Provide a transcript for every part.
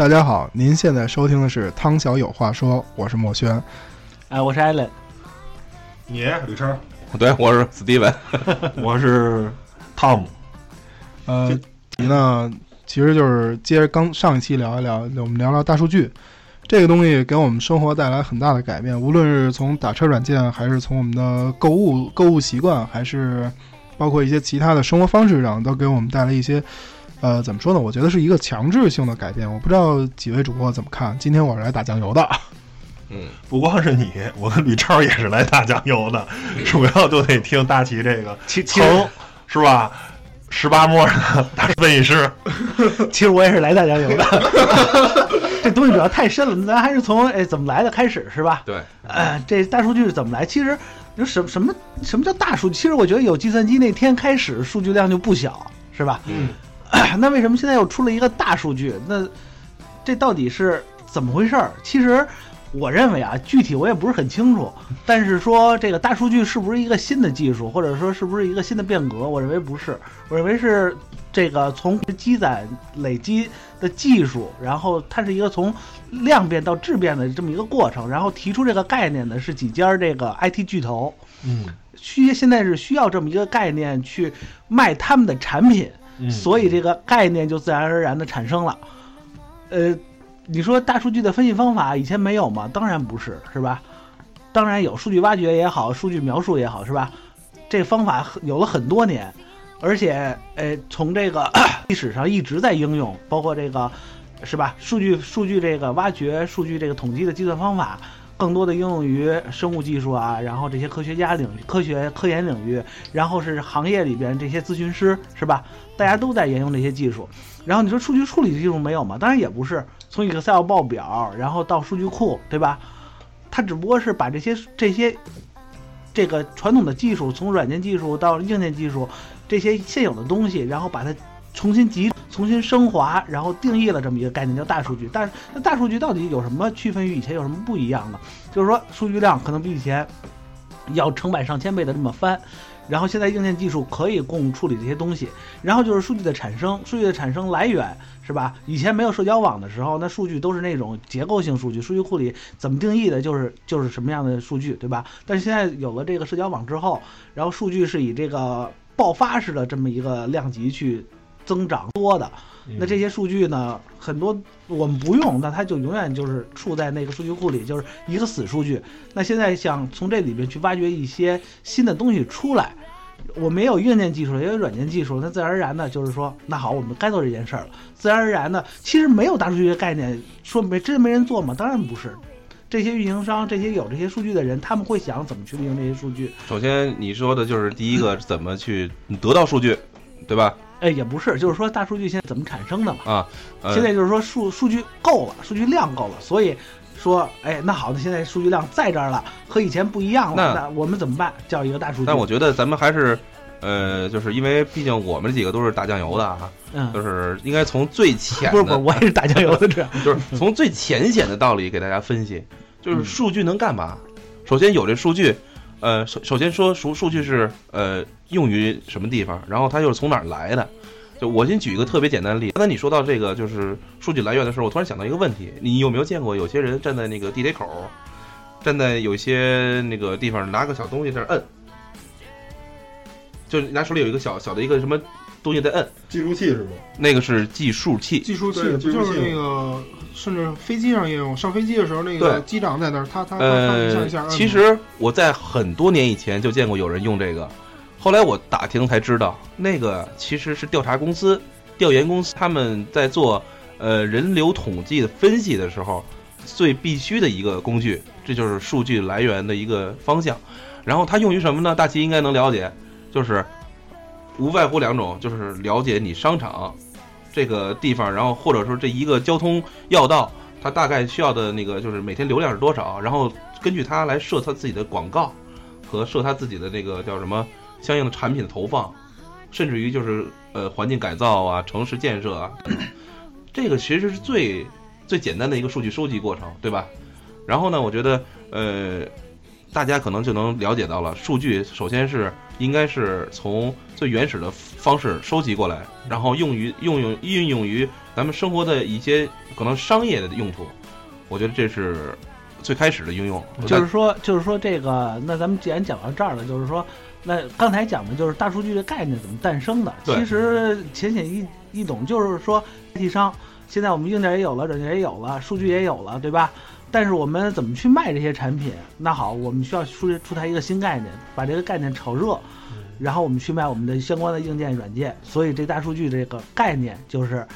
大家好，您现在收听的是汤小有话说，我是墨轩。哎，我是艾伦，你吕超，对，我是 Steven。我是汤姆。呃，题呢，其实就是接着刚上一期聊一聊，我们聊聊大数据这个东西给我们生活带来很大的改变，无论是从打车软件，还是从我们的购物购物习惯，还是包括一些其他的生活方式上，都给我们带来一些。呃，怎么说呢？我觉得是一个强制性的改变。我不知道几位主播怎么看。今天我是来打酱油的。嗯，不光是你，我跟吕超也是来打酱油的，主要就得听大齐这个其其实疼是吧？十八摸的大分析师，其实我也是来大酱油的。这东西主要太深了，咱还是从哎怎么来的开始是吧？对，呃，这大数据是怎么来？其实有什什么什么叫大数据？其实我觉得有计算机那天开始，数据量就不小，是吧？嗯，那为什么现在又出了一个大数据？那这到底是怎么回事儿？其实我认为啊，具体我也不是很清楚。但是说这个大数据是不是一个新的技术，或者说是不是一个新的变革？我认为不是，我认为是这个从积攒累积的技术，然后它是一个从量变到质变的这么一个过程。然后提出这个概念的是几家这个 IT 巨头，嗯，需现在是需要这么一个概念去卖他们的产品。嗯所以这个概念就自然而然的产生了。呃，你说大数据的分析方法以前没有吗？当然不是，是吧？当然有，数据挖掘也好，数据描述也好，是吧？这方法有了很多年，而且呃，从这个 历史上一直在应用，包括这个是吧？数据数据这个挖掘、数据这个统计的计算方法。更多的应用于生物技术啊，然后这些科学家领域、科学科研领域，然后是行业里边这些咨询师，是吧？大家都在沿用这些技术。然后你说数据处理技术没有吗？当然也不是，从 Excel 报表，然后到数据库，对吧？它只不过是把这些这些这个传统的技术，从软件技术到硬件技术，这些现有的东西，然后把它重新集、重新升华，然后定义了这么一个概念，叫大数据。但是那大数据到底有什么区分于以前有什么不一样呢？就是说数据量可能比以前要成百上千倍的这么翻。然后现在硬件技术可以供处理这些东西，然后就是数据的产生，数据的产生来源是吧？以前没有社交网的时候，那数据都是那种结构性数据，数据库里怎么定义的，就是就是什么样的数据，对吧？但是现在有了这个社交网之后，然后数据是以这个爆发式的这么一个量级去增长多的，那这些数据呢，很多我们不用，那它就永远就是处在那个数据库里，就是一个死数据。那现在想从这里边去挖掘一些新的东西出来，我们也有硬件技术，也有软件技术，那自然而然的就是说，那好，我们该做这件事儿了。自然而然的，其实没有大数据的概念，说没真没人做吗？当然不是。这些运营商，这些有这些数据的人，他们会想怎么去利用这些数据。首先你说的就是第一个怎么去得到数据，对吧？哎，也不是，就是说大数据现在怎么产生的嘛？啊，呃、现在就是说数数据够了，数据量够了，所以说，哎，那好，那现在数据量在这儿了，和以前不一样了，那那我们怎么办？叫一个大数据。但我觉得咱们还是，呃，就是因为毕竟我们几个都是打酱油的啊，嗯，就是应该从最浅不是不是，我也是打酱油的这样。就是从最浅显的道理给大家分析，就是数据能干嘛？首先有这数据，呃，首首先说数数据是呃用于什么地方，然后它又是从哪儿来的。就我先举一个特别简单的例子，刚才你说到这个就是数据来源的时候，我突然想到一个问题，你有没有见过有些人站在那个地铁口，站在有些那个地方拿个小东西在那摁，就拿手里有一个小小的一个什么东西在摁，计数器是吗？那个是计数器。计数器不就是那个，甚至飞机上也有，上飞机的时候那个机长在那儿，他他他他一下一下呃，其实我在很多年以前就见过有人用这个，后来我打听才知道，那个其实是调查公司、调研公司他们在做呃人流统计的分析的时候最必须的一个工具，这就是数据来源的一个方向。然后它用于什么呢？大齐应该能了解，就是无外乎两种，就是了解你商场这个地方，然后或者说这一个交通要道，它大概需要的那个就是每天流量是多少，然后根据它来设它自己的广告和设它自己的那个叫什么相应的产品的投放，甚至于就是呃环境改造啊、城市建设啊。这个其实是最最简单的一个数据收集过程，对吧？然后呢，我觉得呃，大家可能就能了解到了，数据首先是应该是从最原始的方式收集过来，然后用于用用运用于咱们生活的一些可能商业的用途。我觉得这是最开始的应用，就是说，就是说这个，那咱们既然讲到这儿了，就是说，那刚才讲的就是大数据的概念怎么诞生的。其实浅显易易懂，就是说，IT 商现在我们硬件也有了，软件也有了，数据也有了，对吧？但是我们怎么去卖这些产品？那好，我们需要出出台一个新概念，把这个概念炒热，然后我们去卖我们的相关的硬件软件。所以这大数据这个概念就是，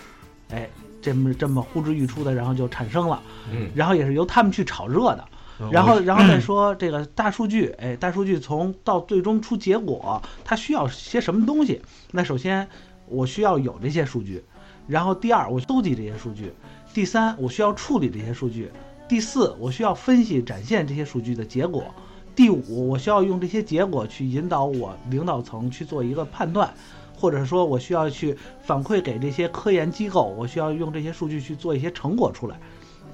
哎，这么这么呼之欲出的，然后就产生了。嗯，然后也是由他们去炒热的。然后，然后再说这个大数据，哎，大数据从到最终出结果，它需要些什么东西？那首先我需要有这些数据，然后第二我搜集这些数据，第三我需要处理这些数据，第四我需要分析展现这些数据的结果，第五我需要用这些结果去引导我领导层去做一个判断。或者说，我需要去反馈给这些科研机构，我需要用这些数据去做一些成果出来。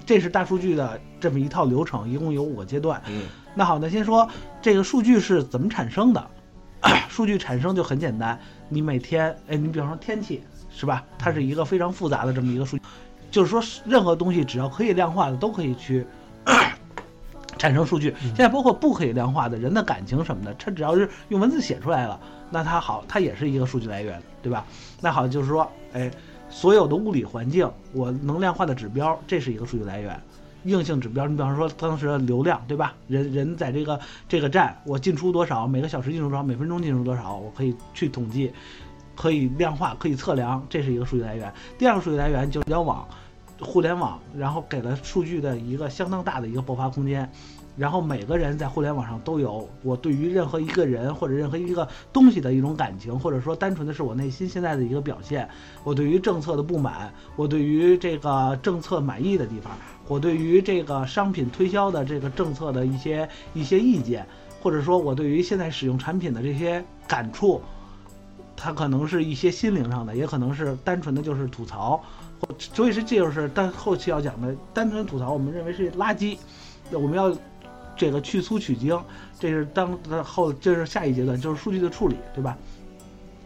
这是大数据的这么一套流程，一共有五个阶段。嗯，那好，那先说这个数据是怎么产生的。数据产生就很简单，你每天，哎，你比方说天气是吧？它是一个非常复杂的这么一个数据，就是说任何东西只要可以量化的都可以去 产生数据。现在包括不可以量化的人的感情什么的，它只要是用文字写出来了，那它好，它也是一个数据来源，对吧？那好，就是说，哎，所有的物理环境，我能量化的指标，这是一个数据来源。硬性指标，你比方说当时的流量，对吧？人人在这个这个站，我进出多少，每个小时进出多少，每分钟进出多少，我可以去统计，可以量化，可以测量，这是一个数据来源。第二个数据来源就是社交网、互联网，然后给了数据的一个相当大的一个爆发空间。然后每个人在互联网上都有我对于任何一个人或者任何一个东西的一种感情，或者说单纯的是我内心现在的一个表现。我对于政策的不满，我对于这个政策满意的地方，我对于这个商品推销的这个政策的一些一些意见，或者说我对于现在使用产品的这些感触，它可能是一些心灵上的，也可能是单纯的就是吐槽。所以是这就是但后期要讲的单纯吐槽，我们认为是垃圾，我们要。这个去粗取精，这是当后，这是下一阶段，就是数据的处理，对吧？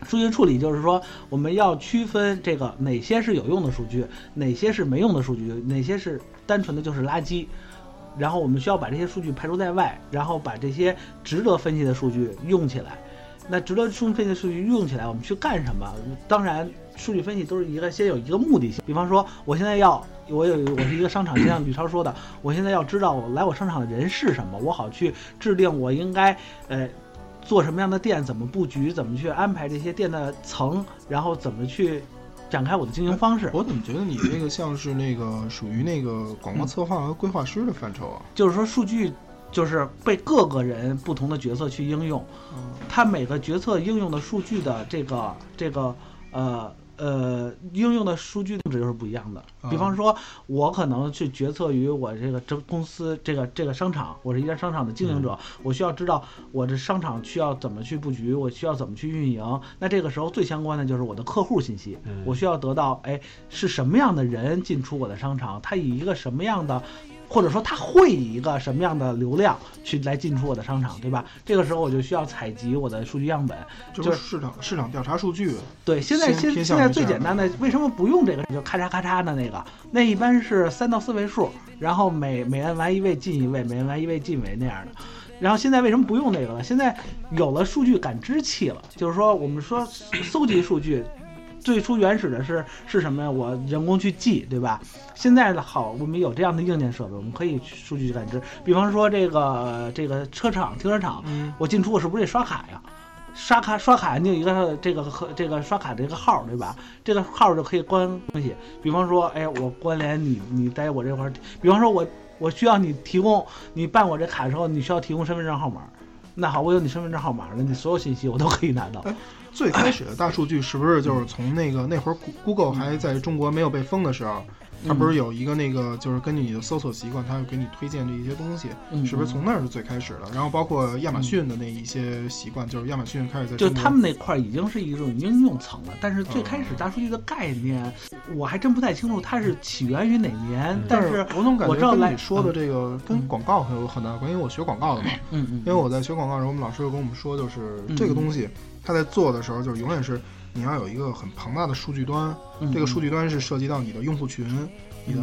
数据处理就是说，我们要区分这个哪些是有用的数据，哪些是没用的数据，哪些是单纯的就是垃圾。然后我们需要把这些数据排除在外，然后把这些值得分析的数据用起来。那值得分析的数据用起来，我们去干什么？当然，数据分析都是一个先有一个目的性。比方说，我现在要我有我是一个商场，就像吕超说的，我现在要知道我来我商场的人是什么，我好去制定我应该呃做什么样的店，怎么布局，怎么去安排这些店的层，然后怎么去展开我的经营方式。我怎么觉得你这个像是那个属于那个广告策划和规划师的范畴啊？就是说，数据就是被各个人不同的角色去应用，他每个角色应用的数据的这个这个呃。呃，应用的数据值又是不一样的。比方说，我可能去决策于我这个这公司这个这个商场，我是一家商场的经营者，我需要知道我这商场需要怎么去布局，我需要怎么去运营。那这个时候最相关的就是我的客户信息，我需要得到，哎，是什么样的人进出我的商场，他以一个什么样的。或者说他会以一个什么样的流量去来进出我的商场，对吧？这个时候我就需要采集我的数据样本，就是市场市场调查数据。对，现在现现在最简单的，为什么不用这个？就咔嚓咔嚓的那个，那一般是三到四位数，然后每每按完一位进一位，每按完一位进一位那样的。然后现在为什么不用那个了？现在有了数据感知器了，就是说我们说搜集数据。最初原始的是是什么呀？我人工去记，对吧？现在的好，我们有这样的硬件设备，我们可以数据感知。比方说这个这个车场停车场，我进出我是不是得刷卡呀？刷卡刷卡你有一个这个和这个刷卡的一个号，对吧？这个号就可以关东西。比方说，哎，我关联你，你在我这块儿。比方说我我需要你提供，你办我这卡的时候，你需要提供身份证号码。那好，我有你身份证号码了，你所有信息我都可以拿到。最开始的大数据是不是就是从那个那会儿 Google 还在中国没有被封的时候，它不是有一个那个，就是根据你的搜索习惯，它会给你推荐这一些东西，嗯。是不是从那儿是最开始的？然后包括亚马逊的那一些习惯，就是亚马逊开始在就他们那块儿已经是一种应用层了，但是最开始大数据的概念，我还真不太清楚它是起源于哪年，但但是我总感觉跟我知道来你说的这个跟广告很有很大的关系，因为我学广告的嘛。嗯嗯，因为我在学广告的时候，我们老师就跟我们说，就是嗯。这个东西，他在做的时候，就是永远是你要有一个很庞大的数据端，嗯这个数据端是涉及到你的用户群、你的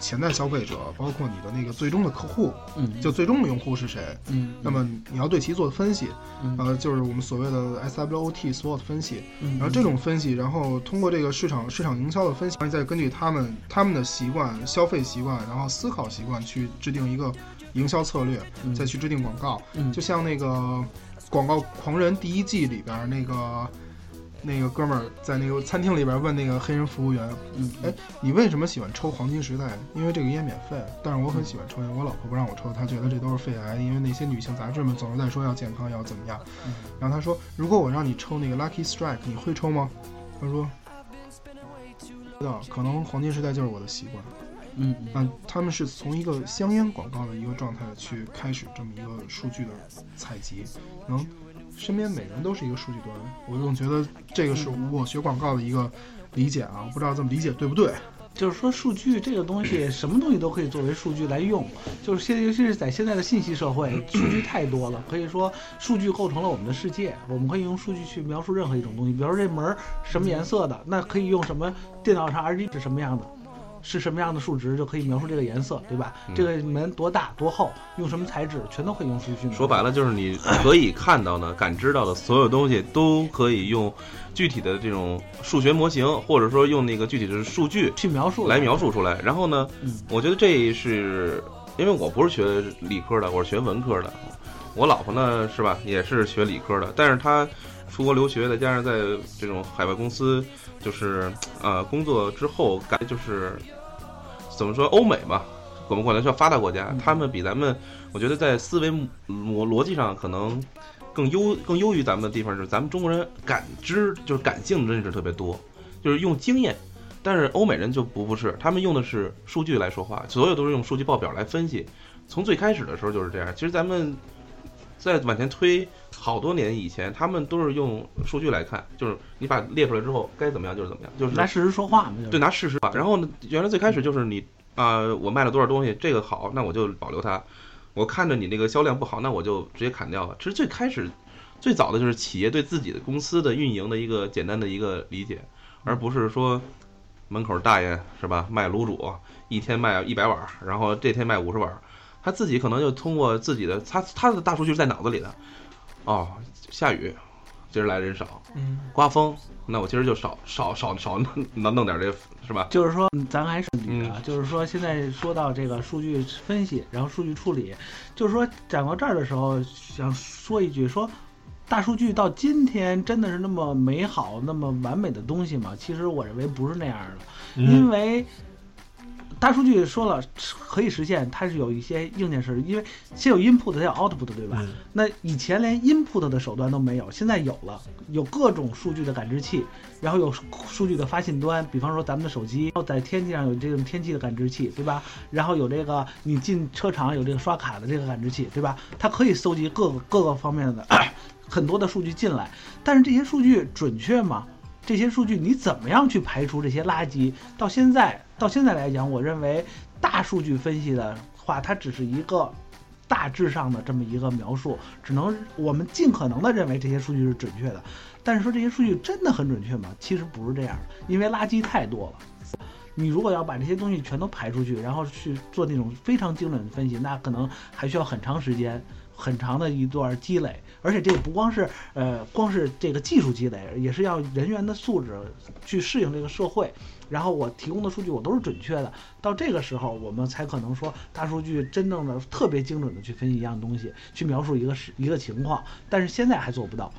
潜在消费者，包括你的那个最终的客户，嗯就最终的用户是谁。嗯，那么你要对其做分析，嗯呃，就是我们所谓的 SWOT SWOT 分析。嗯然后这种分析，然后通过这个市场市场营销的分析，然后再根据他们他们的习惯、消费习惯，然后思考习惯去制定一个营销策略，嗯再去制定广告。嗯就像那个《广告狂人》第一季里边儿那个那个哥们儿在那个餐厅里边问那个黑人服务员嗯，哎，你为什么喜欢抽黄金时代？因为这个烟免费，但是我很喜欢抽烟，我老婆不让我抽，她觉得这都是肺癌，因为那些女性杂志们总是在说要健康要怎么样。嗯然后他说，如果我让你抽那个 Lucky Strike，你会抽吗？他说，不知道，可能黄金时代就是我的习惯。嗯嗯那他们是从一个香烟广告的一个状态去开始这么一个数据的采集，能身边每个人都是一个数据端，我总觉得这个是我学广告的一个理解啊，我不知道这么理解对不对。就是说，数据这个东西，什么东西都可以作为数据来用。就是现，尤其是在现在的信息社会，数据太多了，可以说数据构成了我们的世界。我们可以用数据去描述任何一种东西，比如说这门什么颜色的，那可以用什么电脑上 RGB 是什么样的，是什么样的数值就可以描述这个颜色，对吧？嗯这个门多大多厚，用什么材质，全都可以用数据去描述。说白了就是你可以看到的、感知到的所有东西，都可以用具体的这种数学模型，或者说用那个具体的数据去描述来描述出来。然后呢，嗯我觉得这是因为我不是学理科的，我是学文科的。我老婆呢是吧，也是学理科的，但是她出国留学，再加上在这种海外公司，就是呃工作之后，感觉就是怎么说欧美嘛，我们管它叫发达国家嗯，他们比咱们，我觉得在思维逻逻辑上可能更优更优于咱们的地方是，咱们中国人感知就是感性认识特别多，就是用经验。但是欧美人就不不是，他们用的是数据来说话，所有都是用数据报表来分析。从最开始的时候就是这样。其实咱们再往前推好多年以前，他们都是用数据来看，就是你把列出来之后该怎么样就是怎么样，就是拿事实说话嘛，对，拿事实吧。然后呢，原来最开始就是你啊、我卖了多少东西，这个好，那我就保留它。我看着你那个销量不好，那我就直接砍掉了。其实最开始最早的就是企业对自己的公司的运营的一个简单的一个理解，而不是说门口大爷是吧卖卤煮，一天卖一百碗，然后这天卖五十碗，他自己可能就通过自己的他他的大数据是在脑子里的。哦，下雨，今儿来人少，嗯，刮风，那我今儿就少少少少弄弄点这是吧？就是说，嗯咱还是捋啊，嗯就是说，现在说到这个数据分析，然后数据处理，就是说讲到这儿的时候，想说一句，说大数据到今天真的是那么美好、那么完美的东西吗？其实我认为不是那样的，因为大数据说了可以实现，它是有一些硬件设施，因为先有 input 才有 output，对吧？嗯那以前连 input 的手段都没有，现在有了，有各种数据的感知器，然后有数据的发信端，比方说咱们的手机，然后在天气上有这种天气的感知器，对吧？然后有这个你进车场有这个刷卡的这个感知器，对吧？它可以搜集各个各个方面的 很多的数据进来，但是这些数据准确吗？这些数据你怎么样去排除这些垃圾？到现在到现在来讲，我认为大数据分析的话，它只是一个大致上的这么一个描述，只能我们尽可能的认为这些数据是准确的。但是说这些数据真的很准确吗？其实不是这样的，因为垃圾太多了。你如果要把这些东西全都排出去，然后去做那种非常精准的分析，那可能还需要很长时间、很长的一段积累。而且这不光是呃，光是这个技术积累，也是要人员的素质去适应这个社会。然后我提供的数据我都是准确的，到这个时候我们才可能说大数据真正的特别精准的去分析一样东西，去描述一个是一个情况。但是现在还做不到。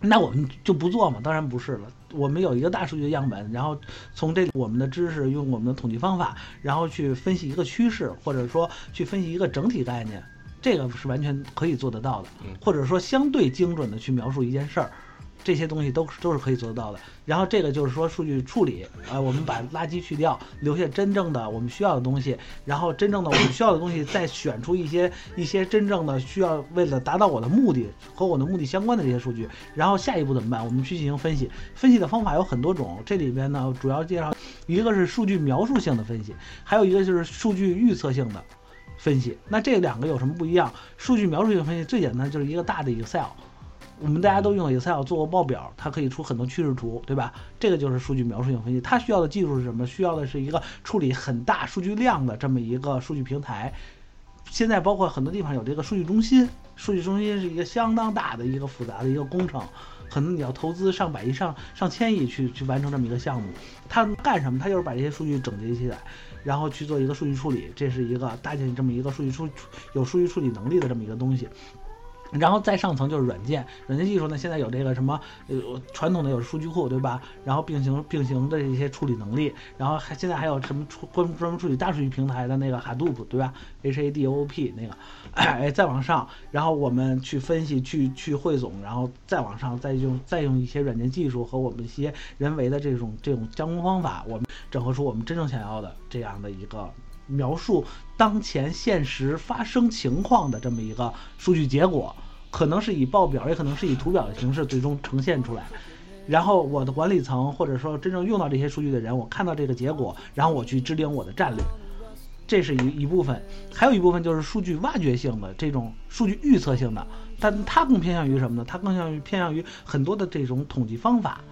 那我们就不做嘛？当然不是了。我们有一个大数据的样本，然后从这我们的知识，用我们的统计方法，然后去分析一个趋势，或者说去分析一个整体概念，这个是完全可以做得到的嗯。或者说相对精准的去描述一件事儿，这些东西都是都是可以做得到的。然后这个就是说数据处理，呃，我们把垃圾去掉，留下真正的我们需要的东西，然后真正的我们需要的东西再选出一些一些真正的需要为了达到我的目的和我的目的相关的这些数据。然后下一步怎么办？我们去进行分析，分析的方法有很多种，这里边呢主要介绍一个是数据描述性的分析，还有一个就是数据预测性的。分析，那这两个有什么不一样？数据描述性分析最简单就是一个大的 Excel，我们大家都用 Excel 做过报表，它可以出很多趋势图，对吧？这个就是数据描述性分析。它需要的技术是什么？需要的是一个处理很大数据量的这么一个数据平台。现在包括很多地方有这个数据中心，数据中心是一个相当大的一个复杂的一个工程，可能你要投资上百亿、上上千亿去去完成这么一个项目。它干什么？它就是把这些数据整结起来。然后去做一个数据处理，这是一个搭建这么一个数据处有数据处理能力的这么一个东西。然后再上层就是软件，软件技术呢，现在有这个什么呃传统的有数据库，对吧？然后并行并行的一些处理能力，然后还现在还有什么处专专门处理大数据平台的那个 Hadoop，对吧？H A D O O P 那个，哎，再往上，然后我们去分析、去去汇总，然后再往上，再用再用一些软件技术和我们一些人为的这种这种加工方法，我们整合出我们真正想要的这样的一个。描述当前现实发生情况的这么一个数据结果，可能是以报表，也可能是以图表的形式最终呈现出来。然后我的管理层或者说真正用到这些数据的人，我看到这个结果，然后我去制定我的战略，这是一一部分。还有一部分就是数据挖掘性的这种数据预测性的，但它更偏向于什么呢？它更向于偏向于很多的这种统计方法。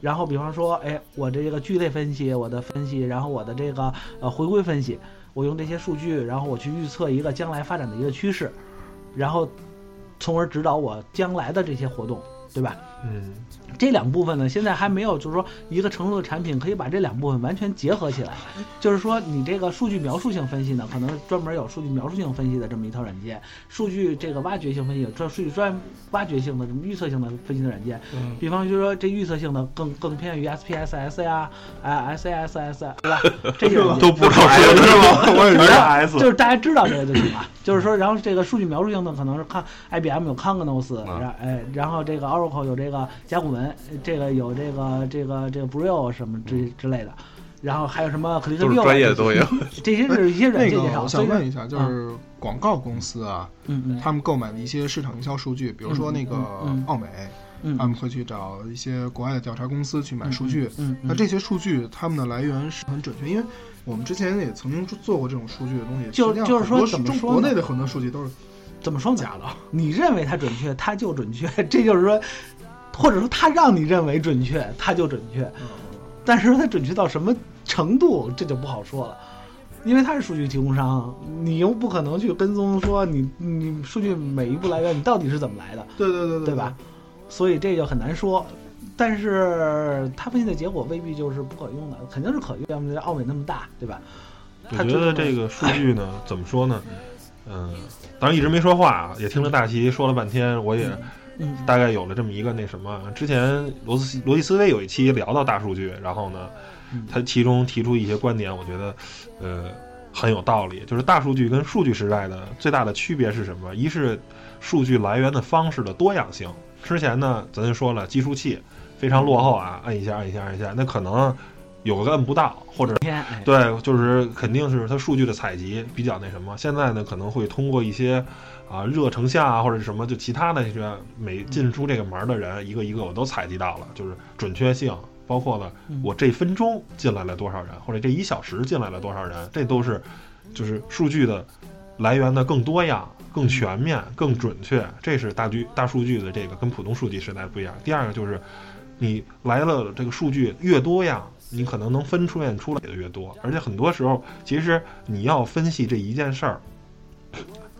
然后，比方说，哎，我这个聚类分析，我的分析，然后我的这个呃回归分析，我用这些数据，然后我去预测一个将来发展的一个趋势，然后，从而指导我将来的这些活动，对吧？嗯。这两部分呢，现在还没有，就是说一个成熟的产品可以把这两部分完全结合起来。就是说，你这个数据描述性分析呢，可能专门有数据描述性分析的这么一套软件；数据这个挖掘性分析，专数据专挖掘性的什么预测性的分析的软件。嗯。比方就是说，这预测性的更更偏向于 SPSS 呀，啊，SASS，对吧？这些都不知道说是吗？我也是是 S，就是大家知道这个就行了。就是说，然后这个数据描述性的可能是看 IBM 有 Cognos，然后哎，然后这个 Oracle 有这个甲骨文。这个有这个这个这个 Brio 什么之之类的，然后还有什么可克 i 专业的都有。这些是一些软件介绍。我想问一下，就是广告公司啊，嗯嗯，他们购买的一些市场营销数据，比如说那个奥美，他们会去找一些国外的调查公司去买数据。嗯，那这些数据他们的来源是很准确，因为我们之前也曾经做过这种数据的东西。就就是说，怎么说？国内的很多数据都是怎么说假的？你认为它准确，它就准确。这就是说。或者说他让你认为准确，他就准确，但是说他准确到什么程度，这就不好说了，因为他是数据提供商，你又不可能去跟踪说你你数据每一步来源你到底是怎么来的，对对对对，对吧？所以这就很难说，但是他分析的结果未必就是不可用的，肯定是可用，要么奥美那么大，对吧？我觉得这个数据呢，怎么说呢？嗯，当然一直没说话，也听了大齐说了半天，我也。嗯，大概有了这么一个那什么，之前罗斯罗辑思维有一期聊到大数据，然后呢，他其中提出一些观点，我觉得，呃，很有道理。就是大数据跟数据时代的最大的区别是什么？一是数据来源的方式的多样性。之前呢，咱就说了，计数器非常落后啊，按一下，按一下，按一下，那可能有个摁不到，或者对，就是肯定是它数据的采集比较那什么。现在呢，可能会通过一些。啊，热成像啊，或者是什么，就其他的这些每进出这个门的人，一个一个我都采集到了，就是准确性，包括了我这分钟进来了多少人，或者这一小时进来了多少人，这都是就是数据的来源的更多样、更全面、更准确。这是大据大数据的这个跟普通数据时代不一样。第二个就是你来了，这个数据越多样，你可能能分出现出来的越多，而且很多时候其实你要分析这一件事儿。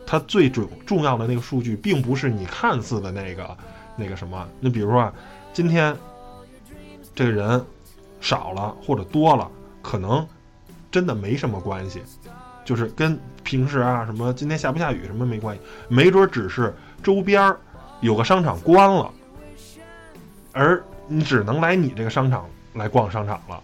它最重重要的那个数据，并不是你看似的那个那个什么。那比如说啊，今天这个人少了或者多了，可能真的没什么关系，就是跟平时啊什么今天下不下雨什么没关系，没准只是周边有个商场关了，而你只能来你这个商场来逛商场了，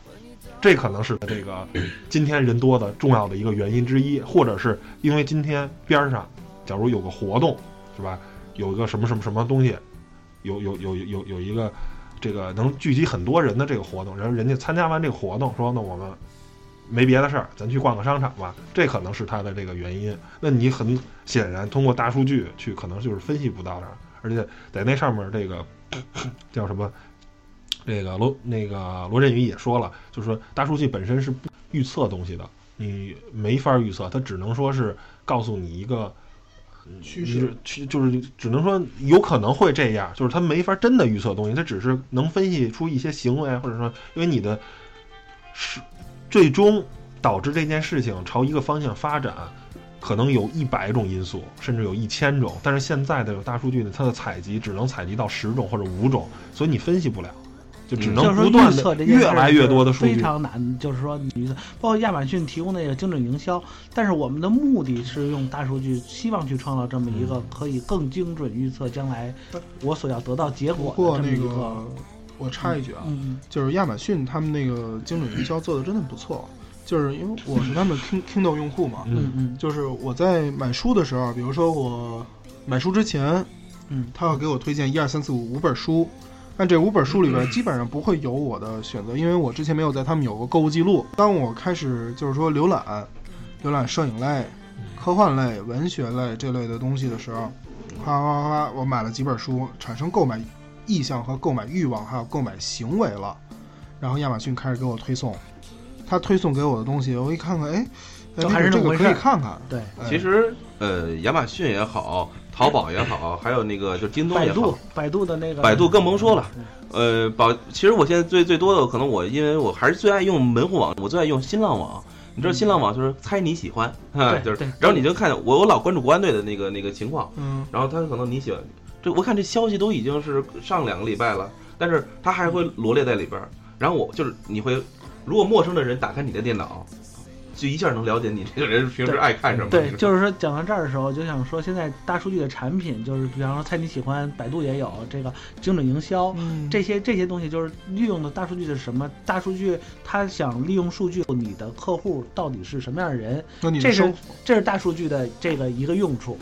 这可能是这个今天人多的重要的一个原因之一，或者是因为今天边上。假如有个活动，是吧？有一个什么什么什么东西，有有有有有一个这个能聚集很多人的这个活动，然后人家参加完这个活动，说那我们没别的事儿，咱去逛个商场吧，这可能是它的这个原因。那你很显然通过大数据去，可能就是分析不到这，而且在那上面这个叫什么？这个罗那个罗振宇也说了，就是说大数据本身是不预测东西的，你没法预测，它只能说是告诉你一个嗯趋势，趋就是只能说有可能会这样，就是它没法真的预测东西，它只是能分析出一些行为，或者说因为你的是最终导致这件事情朝一个方向发展。可能有一百种因素，甚至有一千种，但是现在的大数据呢，它的采集只能采集到十种或者五种，所以你分析不了，就只能说不断预测的这越来越多的数据非。常难。就是说你预测，包括亚马逊提供那个精准营销，但是我们的目的是用大数据，希望去创造这么一嗯个可以更精准预测将来我所要得到结不果过那的这么一个。我插一句啊，嗯，就是亚马逊他们那个精准营销做的真的不错，就是因为我是他们 Kindle 用户嘛，嗯嗯就是我在买书的时候，比如说我买书之前，嗯他要给我推荐一二三四五五本书，但这五本书里边基本上不会有我的选择，因为我之前没有在他们有过购物记录。当我开始就是说浏览，浏览摄影类、科幻类、文学类这类的东西的时候，哗哗哗，我买了几本书，产生购买意向和购买欲望，还有购买行为了。然后亚马逊开始给我推送，他推送给我的东西，我一看看，哎，还是这个可以看看。对，哎其实呃，亚马逊也好，淘宝也好，还有那个就京东也好百度，百度的那个百度更甭说了嗯呃，宝，其实我现在最最多的可能我因为我还是最爱用门户网，我最爱用新浪网。你知道新浪网就是猜你喜欢，哈，就是对对，然后你就看我我老关注国安队的那个那个情况，嗯，然后他可能你喜欢，这我看这消息都已经是上两个礼拜了，但是他还会罗列在里边儿。然后我就是你会，如果陌生的人打开你的电脑，就一下能了解你这个人平时爱看什么。对，就是说讲到这儿的时候，就想说现在大数据的产品，就是比方说猜你喜欢，百度也有这个精准营销，嗯这些这些东西就是利用的大数据是什么？大数据它想利用数据，你的客户到底是什么样的人，那你这是这是大数据的这个一个用处。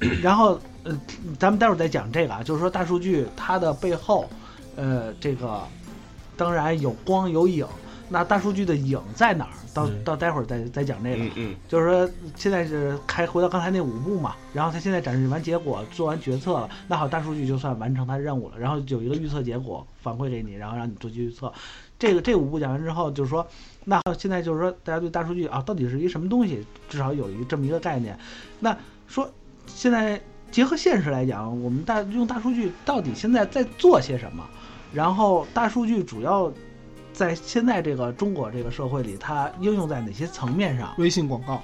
然后呃，咱们待会儿再讲这个啊，就是说大数据它的背后，呃，这个当然有光有影。那大数据的影在哪儿？到嗯到待会儿再再讲这个。嗯嗯，就是说现在是开回到刚才那五步嘛，然后他现在展示完结果，做完决策了，那好，大数据就算完成它任务了，然后有一个预测结果反馈给你，然后让你做预测。这个这五步讲完之后，就是说，那现在就是说大家对大数据啊到底是一什么东西，至少有一个这么一个概念。那说现在结合现实来讲，我们大用大数据到底现在在做些什么？然后大数据主要在现在这个中国这个社会里，它应用在哪些层面上？微信广告，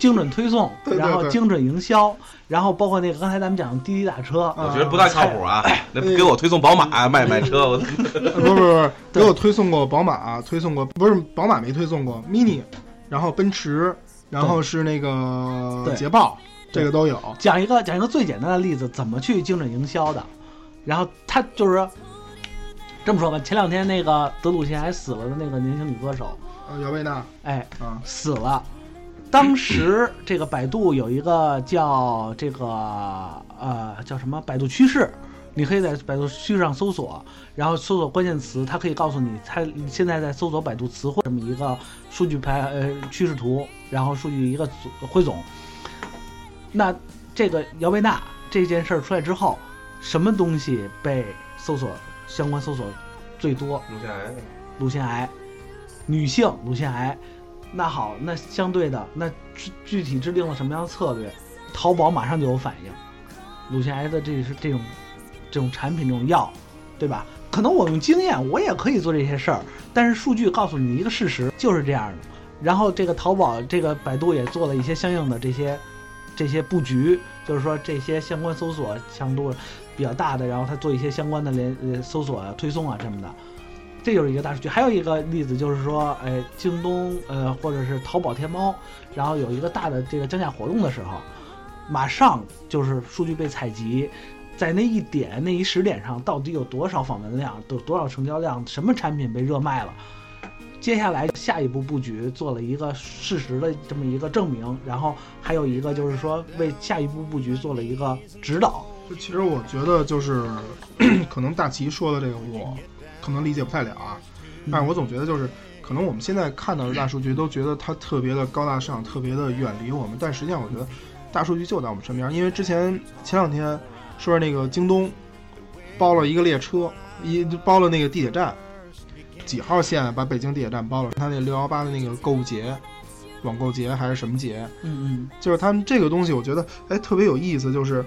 精准推送，对对对然后精准营销，然后包括那个刚才咱们讲的滴滴打车，我觉得不太靠谱啊！那给我推送宝马卖卖车，不是不是不是，给我推送过宝马，推送过不是宝马没推送过，mini，然后奔驰，然后是那个捷豹，这个都有。讲一个讲一个最简单的例子，怎么去精准营销的。然后他就是说这么说吧，前两天那个德鲁西还死了的那个年轻女歌手，呃，姚贝娜哎，啊，死了。当时这个百度有一个叫这个呃叫什么百度趋势，你可以在百度趋势上搜索，然后搜索关键词，它可以告诉你，它现在在搜索百度词汇这么一个数据排呃趋势图，然后数据一个总汇总。那这个姚贝娜这件事儿出来之后，什么东西被搜索相关搜索最多？乳腺癌。乳腺癌，女性乳腺癌。那好，那相对的，那具具体制定了什么样的策略？淘宝马上就有反应。乳腺癌的这是这种这种产品这种药，对吧？可能我用经验，我也可以做这些事儿，但是数据告诉你一个事实，就是这样的。然后这个淘宝、这个百度也做了一些相应的这些这些布局，就是说这些相关搜索强度比较大的，然后它做一些相关的连呃搜索啊、推送啊什么的。这就是一个大数据。还有一个例子就是说，哎，京东呃或者是淘宝、天猫，然后有一个大的这个降价活动的时候，马上就是数据被采集，在那一点那一时点上，到底有多少访问量，有多少成交量，什么产品被热卖了。接下来下一步布局做了一个事实的这么一个证明，然后还有一个就是说为下一步布局做了一个指导，就其实我觉得就是，可能大齐说的这个我可能理解不太了啊，但是我总觉得就是，可能我们现在看到的大数据都觉得它特别的高大上，特别的远离我们，但实际上我觉得大数据就在我们身边。因为之前前两天说是那个京东包了一个列车，一包了那个地铁站，几号线把北京地铁站包了，他那六幺八的那个购物节。网购节还是什么节？嗯就是他们这个东西，我觉得哎特别有意思，就是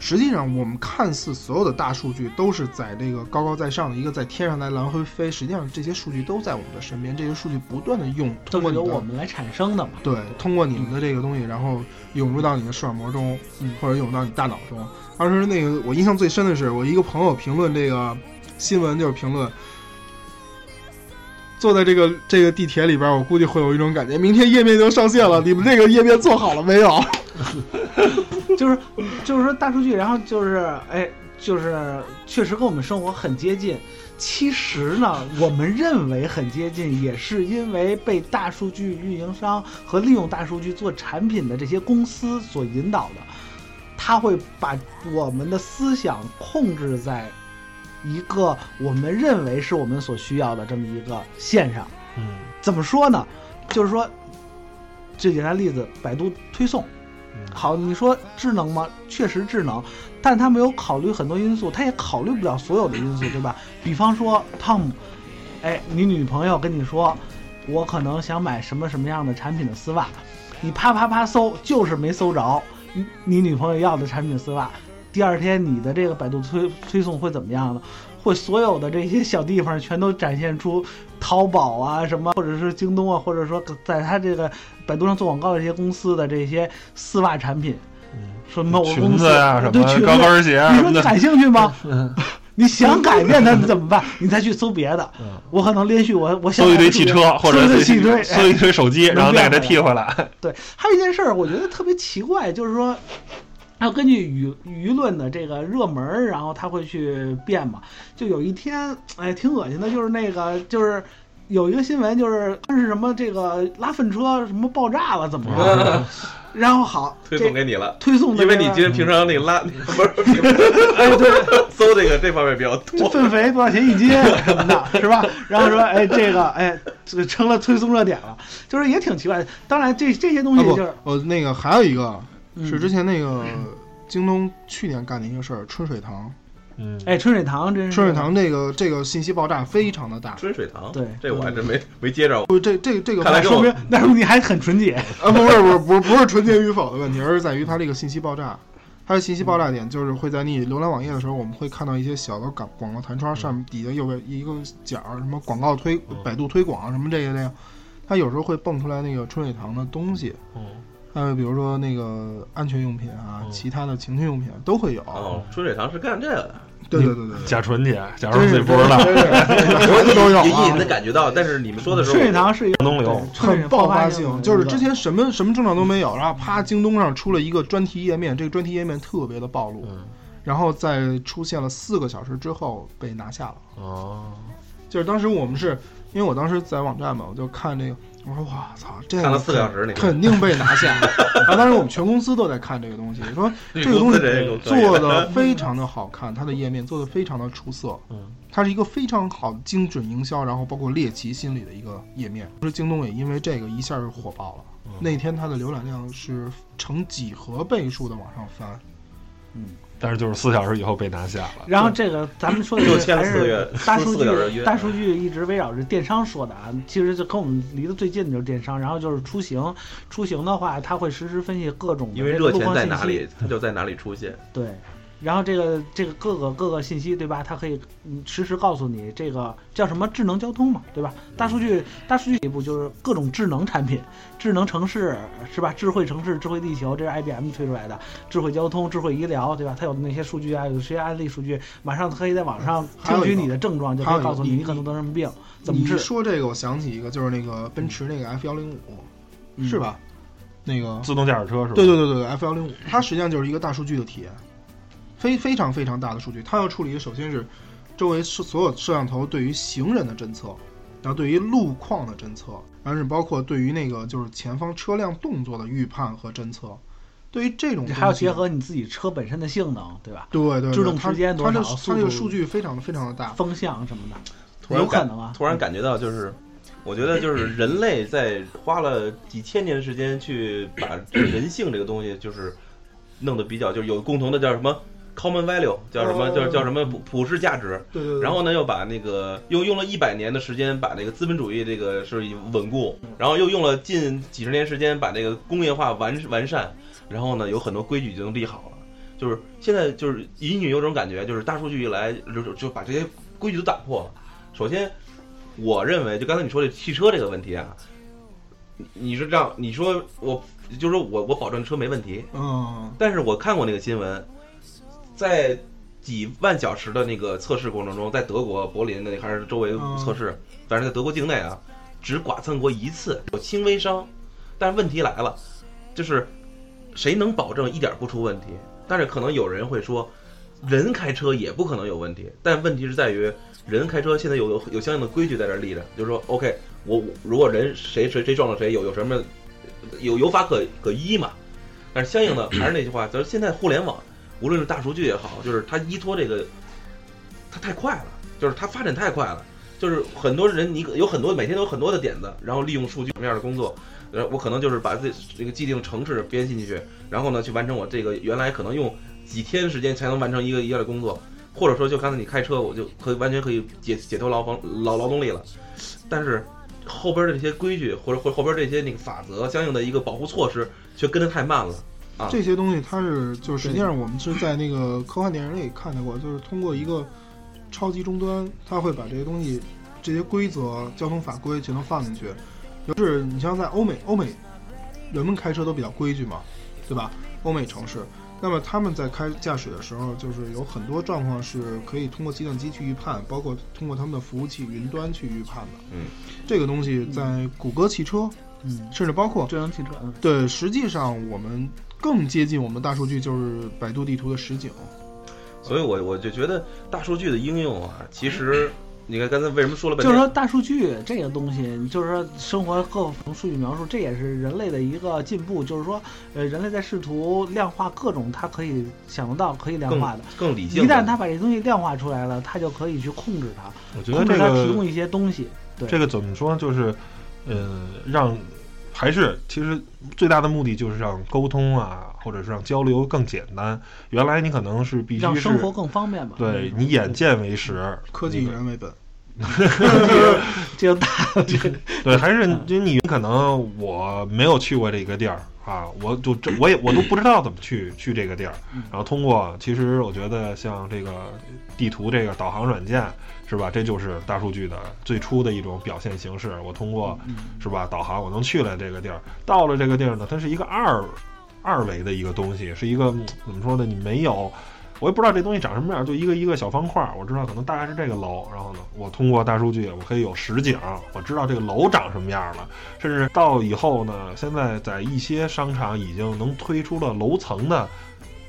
实际上我们看似所有的大数据都是在这个高高在上的一个在天上来来回飞，实际上这些数据都在我们的身边，这些数据不断的用，通过由我们来产生的嘛。对，通过你们的这个东西，然后涌入到你的视网膜中，嗯或者涌入到你大脑中。当时那个我印象最深的是，我一个朋友评论这个新闻，就是评论。坐在这个这个地铁里边，我估计会有一种感觉，明天页面就上线了，你们这个页面做好了没有？就是就是说大数据，然后就是哎，就是确实跟我们生活很接近。其实呢，我们认为很接近，也是因为被大数据运营商和利用大数据做产品的这些公司所引导的。他会把我们的思想控制在一个我们认为是我们所需要的这么一个线上。嗯怎么说呢？就是说，最简单的例子，百度推送。嗯好，你说智能吗？确实智能，但他没有考虑很多因素，他也考虑不了所有的因素，对吧？比方说，汤姆，哎，你女朋友跟你说，我可能想买什么什么样的产品的丝袜，你啪啪啪搜，就是没搜着你你女朋友要的产品丝袜。第二天你的这个百度推推送会怎么样呢？会所有的这些小地方全都展现出淘宝啊什么，或者是京东啊，或者说在他这个百度上做广告的这些公司的这些丝袜产品，说某裙子呀、什么高跟鞋你说你感兴趣吗？你想改变它怎么办？你再去搜别的。我可能连续我我想搜一堆汽车或者搜一堆，搜一堆手机，能然后再给它替回来。对，还有一件事儿，我觉得特别奇怪，就是说，要根据舆舆论的这个热门儿，然后他会去变嘛。就有一天，哎，挺恶心的，就是那个，就是有一个新闻，就是是什么这个拉粪车什么爆炸了，怎么着？然后好，推送给你了。推送的因为你今天平常那个拉 不是 哎对。搜这个这方面比较这多，粪肥多少钱一斤什么的，是吧？然后说，哎，这个，哎，这成了推送热点了，就是也挺奇怪的。当然这，这些东西就是，，我那个还有一个嗯是之前那个京东去年干的一个事儿，春水堂。嗯，哎，春水堂真是春水堂这个这个信息爆炸非常的大，春水堂，对这我还真没没接着。不，这这这个看来说明那说明你还很纯洁。啊，不是不是不是不是纯洁与否的问题，而是在于它这个信息爆炸。它的信息爆炸点就是会在你浏览网页的时候，我们会看到一些小的广广告弹窗，上面底下有个一个角儿，什么广告推、百度推广什么这些这个，它有时候会蹦出来那个春水堂的东西，嗯还有比如说那个安全用品啊，嗯。其他的情趣用品都会有。哦，春水堂是干这个的，对对对对对，贾纯姐，假如真是自己不知道，真是孩子都有隐隐啊的。感觉到，但是你们说的时候，春水堂是一个东流很爆发发性，就是之前什么什么症状都没有，然后啪，京东上出了一个专题页面，这个专题页面特别的暴露，嗯。然后在出现了四个小时之后被拿下了。哦，就是当时我们是因为我当时在网站嘛，我就看这个，我说我操，这个看了四个小时你肯定被拿下。然后当时我们全公司都在看这个东西，说这个东西做的非常的好看，它的页面做的非常的出色，嗯它是一个非常好的精准营销，然后包括猎奇心理的一个页面。不是京东也因为这个一下就火爆了，嗯那天它的浏览量是成几何倍数的往上翻。但是就是四小时以后被拿下了。然后这个咱们说的就这个还是大数据，大数据一直围绕着电商说的啊。其实就跟我们离得最近的就是电商，然后就是出行，出行的话，它会实时分析各种因为这个热钱在哪里，它就在哪里出现。对，然后这个这个各个各个信息，对吧？它可以嗯实时告诉你这个叫什么智能交通嘛，对吧？大数据大数据一步就是各种智能产品、智能城市是吧？智慧城市、智慧地球，这是 IBM 推出来的。智慧交通、智慧医疗，对吧？它有那些数据啊，有这些案例数据，马上可以在网上 听取你的症状，就可以告诉你你你可能得什么病，怎么治。说这个，我想起一个，就是那个奔驰那个 F 幺零五，嗯是吧？那个自动驾驶车是吧？对对对对，F 幺零五，它实际上就是一个大数据的体验，非非常非常大的数据。它要处理的首先是周围是所有摄像头对于行人的侦测，然后对于路况的侦测，然后是包括对于那个就是前方车辆动作的预判和侦测，对于这种还要结合你自己车本身的性能，对吧？对对对制动它时间多它这少它这个数据非常的非常的大。风向什么的，突然有可能啊。突然感觉到就是，我觉得就是人类在花了几千年时间去把人性这个东西就是弄得比较就是有共同的叫什么 common value 叫什么哦叫叫什么普普世价值，对对对。然后呢，又把那个又用了一百年的时间把那个资本主义这个是稳固，然后又用了近几十年时间把那个工业化完完善，然后呢，有很多规矩已经立好了。就是现在就是隐隐有种感觉，就是大数据一来，就就把这些规矩都打破了。首先，我认为就刚才你说的汽车这个问题啊，你你是这样，你说我就是说我我保证车没问题，嗯，但是我看过那个新闻，在几万小时的那个测试过程中，在德国柏林的还是周围测试，但是在德国境内啊，只剐蹭过一次，有轻微伤。但问题来了，就是谁能保证一点不出问题？但是可能有人会说，人开车也不可能有问题。但问题是在于，人开车现在有有有相应的规矩在这立着，就是说，OK，我我如果人谁谁谁撞了谁，有有什么有有法可可依嘛？但是相应的还是那句话，就是现在互联网，无论是大数据也好，就是它依托这个，它太快了，就是它发展太快了，就是很多人你有很多每天都有很多的点子，然后利用数据什么样的工作，呃，我可能就是把这这个既定程式编进去，然后呢去完成我这个原来可能用几天时间才能完成一个一个的工作，或者说就刚才你开车，我就可以完全可以解解脱劳方劳劳动力了，但是。后边的这些规矩，或者或后边这些那个法则，相应的一个保护措施，却跟得太慢了。啊这些东西它是就是实际上我们是在那个科幻电影里看到过，就是通过一个超级终端，它会把这些东西、这些规则、交通法规全都放进去。就是你像在欧美，欧美人们开车都比较规矩嘛，对吧？欧美城市，那么他们在开驾驶的时候，就是有很多状况是可以通过计算机去预判，包括通过他们的服务器云端去预判的。嗯，这个东西在谷歌汽车，嗯，甚至包括智能汽车，嗯对，实际上我们更接近我们大数据就是百度地图的实景。所以我我就觉得大数据的应用啊，其实你看刚才为什么说了半天，就是说大数据这个东西，就是说生活各种数据描述，这也是人类的一个进步。就是说，呃，人类在试图量化各种它可以想得到可以量化的。更理性。一旦他把这东西量化出来了，他就可以去控制它，我觉得控制这个它提供一些东西。对，这个怎么说呢？就是，呃，让还是其实最大的目的就是让沟通啊，或者是让交流更简单。原来你可能是必须是让生活更方便嘛。对你眼见为实，科技以人为本。这就大了，这个对，还是就你可能我没有去过这个地儿啊，我就这我也我都不知道怎么去去这个地儿，然后通过其实我觉得像这个地图这个导航软件是吧，这就是大数据的最初的一种表现形式。我通过是吧导航，我能去了这个地儿，到了这个地儿呢，它是一个二二维的一个东西，是一个嗯怎么说呢？你没有。我也不知道这东西长什么样，就一个一个小方块儿。我知道可能大概是这个楼，然后呢，我通过大数据，我可以有实景，我知道这个楼长什么样了。甚至到以后呢，现在在一些商场已经能推出了楼层的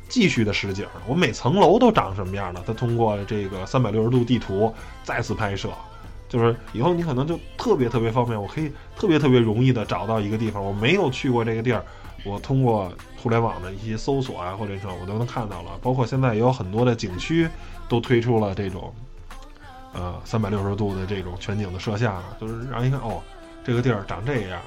继续的实景，我每层楼都长什么样了。它通过这个三百六十度地图再次拍摄，就是以后你可能就特别特别方便，我可以特别特别容易的找到一个地方，我没有去过这个地儿。我通过互联网的一些搜索啊，或者什么我都能看到了，包括现在也有很多的景区都推出了这种，呃，三百六十度的这种全景的摄像，就是让一看哦，这个地儿长这样，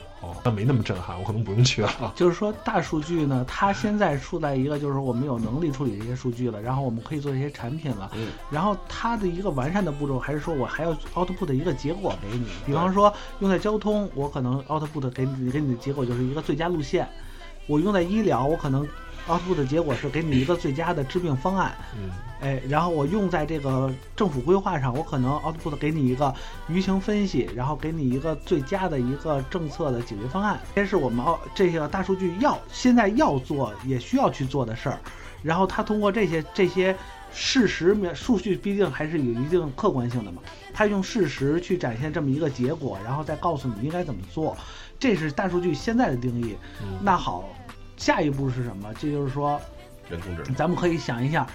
那没那么震撼，我可能不用去了。就是说，大数据呢，它现在处在一个就是我们有能力处理这些数据了，然后我们可以做一些产品了，嗯。然后它的一个完善的步骤，还是说我还要 output 一个结果给你，比方说用在交通，我可能 output 给你给你的结果就是一个最佳路线；我用在医疗，我可能 output 的结果是给你一个最佳的治病方案。嗯，哎，然后我用在这个政府规划上，我可能 output 给你一个舆情分析，然后给你一个最佳的一个政策的解决方案。这是我们要这个大数据要现在要做也需要去做的事儿。然后它通过这些这些事实描数据，毕竟还是有一定客观性的嘛。它用事实去展现这么一个结果，然后再告诉你应该怎么做。这是大数据现在的定义。嗯那好，下一步是什么？这就是说，人工智能。咱们可以想一下，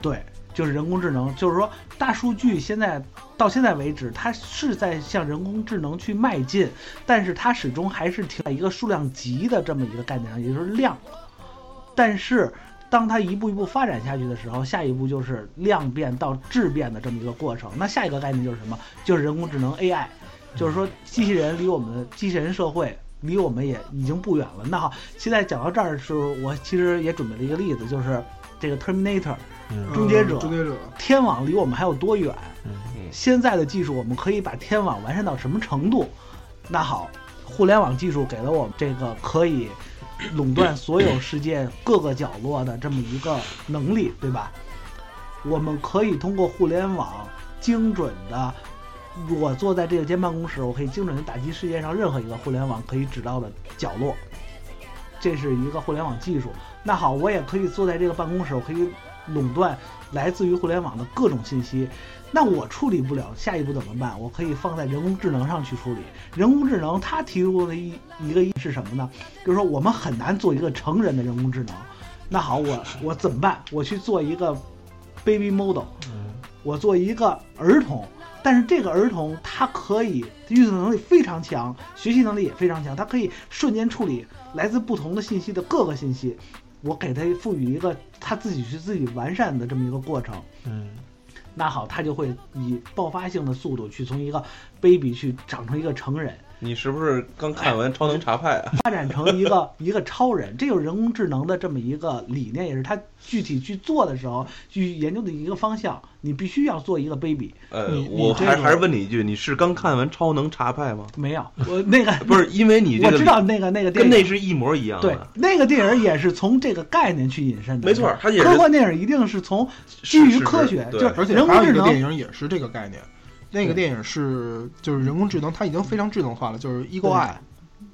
对，就是人工智能，就是说大数据现在到现在为止，它是在向人工智能去迈进，但是它始终还是停在一个数量级的这么一个概念上，也就是量。但是当它一步一步发展下去的时候，下一步就是量变到质变的这么一个过程。那下一个概念就是什么？就是人工智能 AI，就是说机器人离我们的机器人社会离我们也已经不远了。那好，现在讲到这儿的时候，我其实也准备了一个例子，就是这个 Terminator 嗯终结者嗯终结者，天网离我们还有多远？嗯现在的技术，我们可以把天网完善到什么程度？那好，互联网技术给了我们这个可以垄断所有世界各个角落的这么一个能力，对吧？我们可以通过互联网精准的，我坐在这个间办公室，我可以精准的打击世界上任何一个互联网可以指到的角落，这是一个互联网技术。那好，我也可以坐在这个办公室，我可以垄断来自于互联网的各种信息。那我处理不了，下一步怎么办？我可以放在人工智能上去处理。人工智能它提出的一一个是什么呢？就是说我们很难做一个成人的人工智能。那好，我我怎么办？我去做一个 baby model，我做一个儿童，但是这个儿童他可以运算能力非常强，学习能力也非常强，他可以瞬间处理来自不同的信息的各个信息。我给他赋予一个他自己去自己完善的这么一个过程。嗯那好，他就会以爆发性的速度去从一个 baby 去长成一个成人，你是不是刚看完《超能查派》啊？发展成一个一个超人。这就是人工智能的这么一个理念，也是他具体去做的时候去研究的一个方向。你必须要做一个 baby，呃，我还还是问你一句，你是刚看完《超能查派》吗？没有我那个不是，因为你这个我知道那个那个电影跟那是一模一样的对的。那个电影也是从这个概念去引申的。没错它也科幻电影一定是从基于科学，是是就是人工智能电影也是这个概念，那个电影是就是人工智能，它已经非常智能化了，就是《Eagle Eye》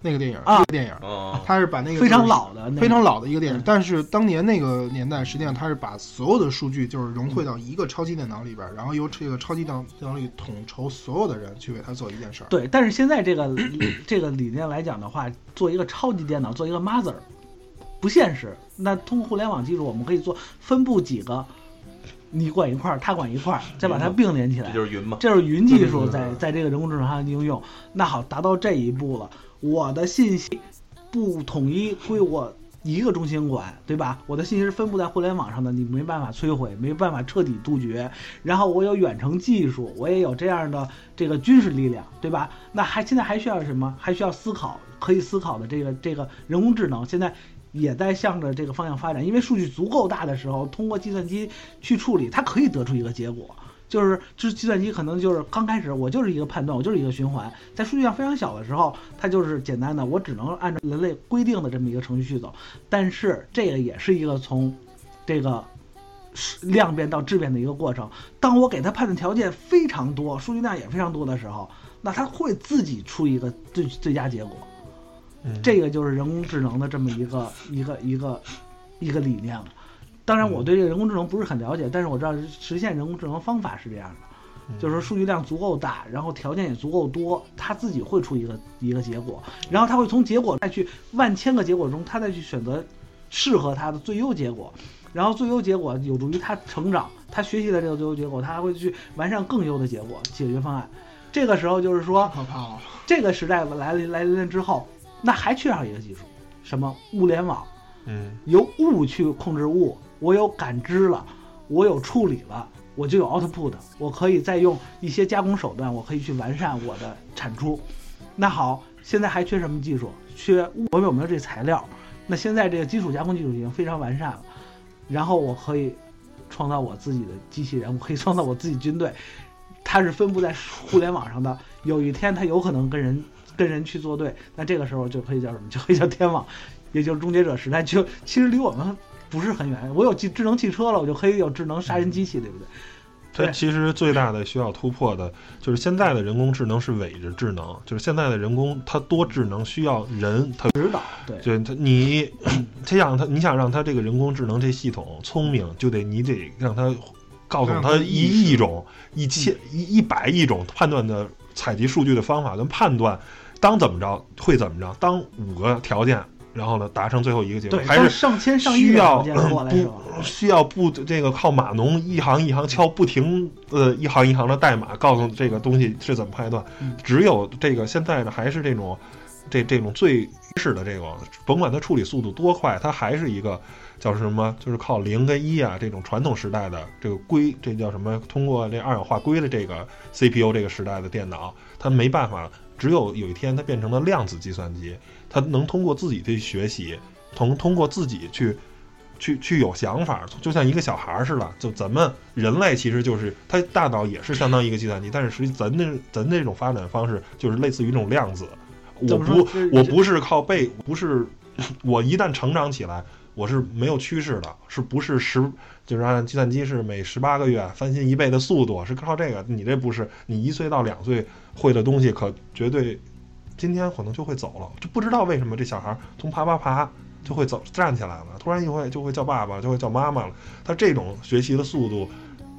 那个电影，啊这个电影，哦，它是把那个非常老的那个非常老的一个电影嗯，但是当年那个年代，实际上它是把所有的数据就是融汇到一个超级电脑里边儿，然后由这个超级电脑里统筹所有的人去为它做一件事儿。对，但是现在这个这个理念来讲的话，做一个超级电脑，做一个 mother，不现实。那通过互联网技术，我们可以做分布几个，你管一块儿，他管一块儿，再把它并联起来这。就是云嘛。这是云技术在在这个人工智能上的应用。那好，达到这一步了，我的信息不统一归我一个中心管，对吧？我的信息是分布在互联网上的，你没办法摧毁，没办法彻底杜绝。然后我有远程技术，我也有这样的这个军事力量，对吧？那还现在还需要什么？还需要思考，可以思考的这个这个人工智能，现在。也在向着这个方向发展，因为数据足够大的时候，通过计算机去处理，它可以得出一个结果。就是就是计算机可能就是刚开始我就是一个判断，我就是一个循环，在数据量非常小的时候，它就是简单的，我只能按照人类规定的这么一个程序去走。但是这个也是一个从这个量变到质变的一个过程。当我给它判断条件非常多，数据量也非常多的时候，那它会自己出一个最最佳结果。嗯。这个就是人工智能的这么一个一个一个一个理念了。当然，我对这个人工智能不是很了解，但是我知道实现人工智能方法是这样的，就是说数据量足够大，然后条件也足够多，它自己会出一个一个结果，然后它会从结果再去万千个结果中，它再去选择适合它的最优结果，然后最优结果有助于它成长，它学习的这个最优结果，它还会去完善更优的结果解决方案。这个时候就是说，可怕了，这个时代来临来临之后，那还缺少一个技术，什么物联网，嗯由物去控制物，我有感知了，我有处理了，我就有 output，我可以再用一些加工手段，我可以去完善我的产出。那好，现在还缺什么技术？缺我有没有这材料？那现在这个基础加工技术已经非常完善了，然后我可以创造我自己的机器人，我可以创造我自己军队，它是分布在互联网上的。有一天它有可能跟人跟人去作对，那这个时候就可以叫什么？就可以叫天网，也就是终结者时代。就其实离我们不是很远，我有智智能汽车了，我就可以有智能杀人机器，对不对？对它其实最大的需要突破的就是现在的人工智能是伪着智能，就是现在的人工它多智能需要人，它指导，对，对它你，他想它你想让它这个人工智能这系统聪明，就得你得让它告诉它一亿种、一千一一百亿种判断的采集数据的方法跟判断，当怎么着会怎么着，当五个条件，然后呢达成最后一个结果，对，还是上千上亿需要不需要不这个靠码农一行一行敲，不停呃一行一行的代码告诉这个东西是怎么判断嗯。只有这个现在呢还是这种这这种最是的这种，甭管它处理速度多快，它还是一个叫什么，就是靠零跟一啊这种传统时代的这个硅，这叫什么？通过这二氧化硅的这个 CPU 这个时代的电脑，它没办法，只有有一天它变成了量子计算机，它能通过自己去学习，通通过自己去。去去有想法，就像一个小孩儿似的。就咱们人类其实就是他大脑也是相当于一个计算机，但是实际咱那咱那种发展方式就是类似于一种量子。我不我不是靠背，不是 我一旦成长起来，我是没有趋势的，是不是十就是按计算机是每十八个月翻新一倍的速度，是靠这个。你这不是你一岁到两岁会的东西，可绝对今天可能就会走了，就不知道为什么这小孩从爬爬爬就会走站起来了，突然一会就会叫爸爸，就会叫妈妈了。他这种学习的速度，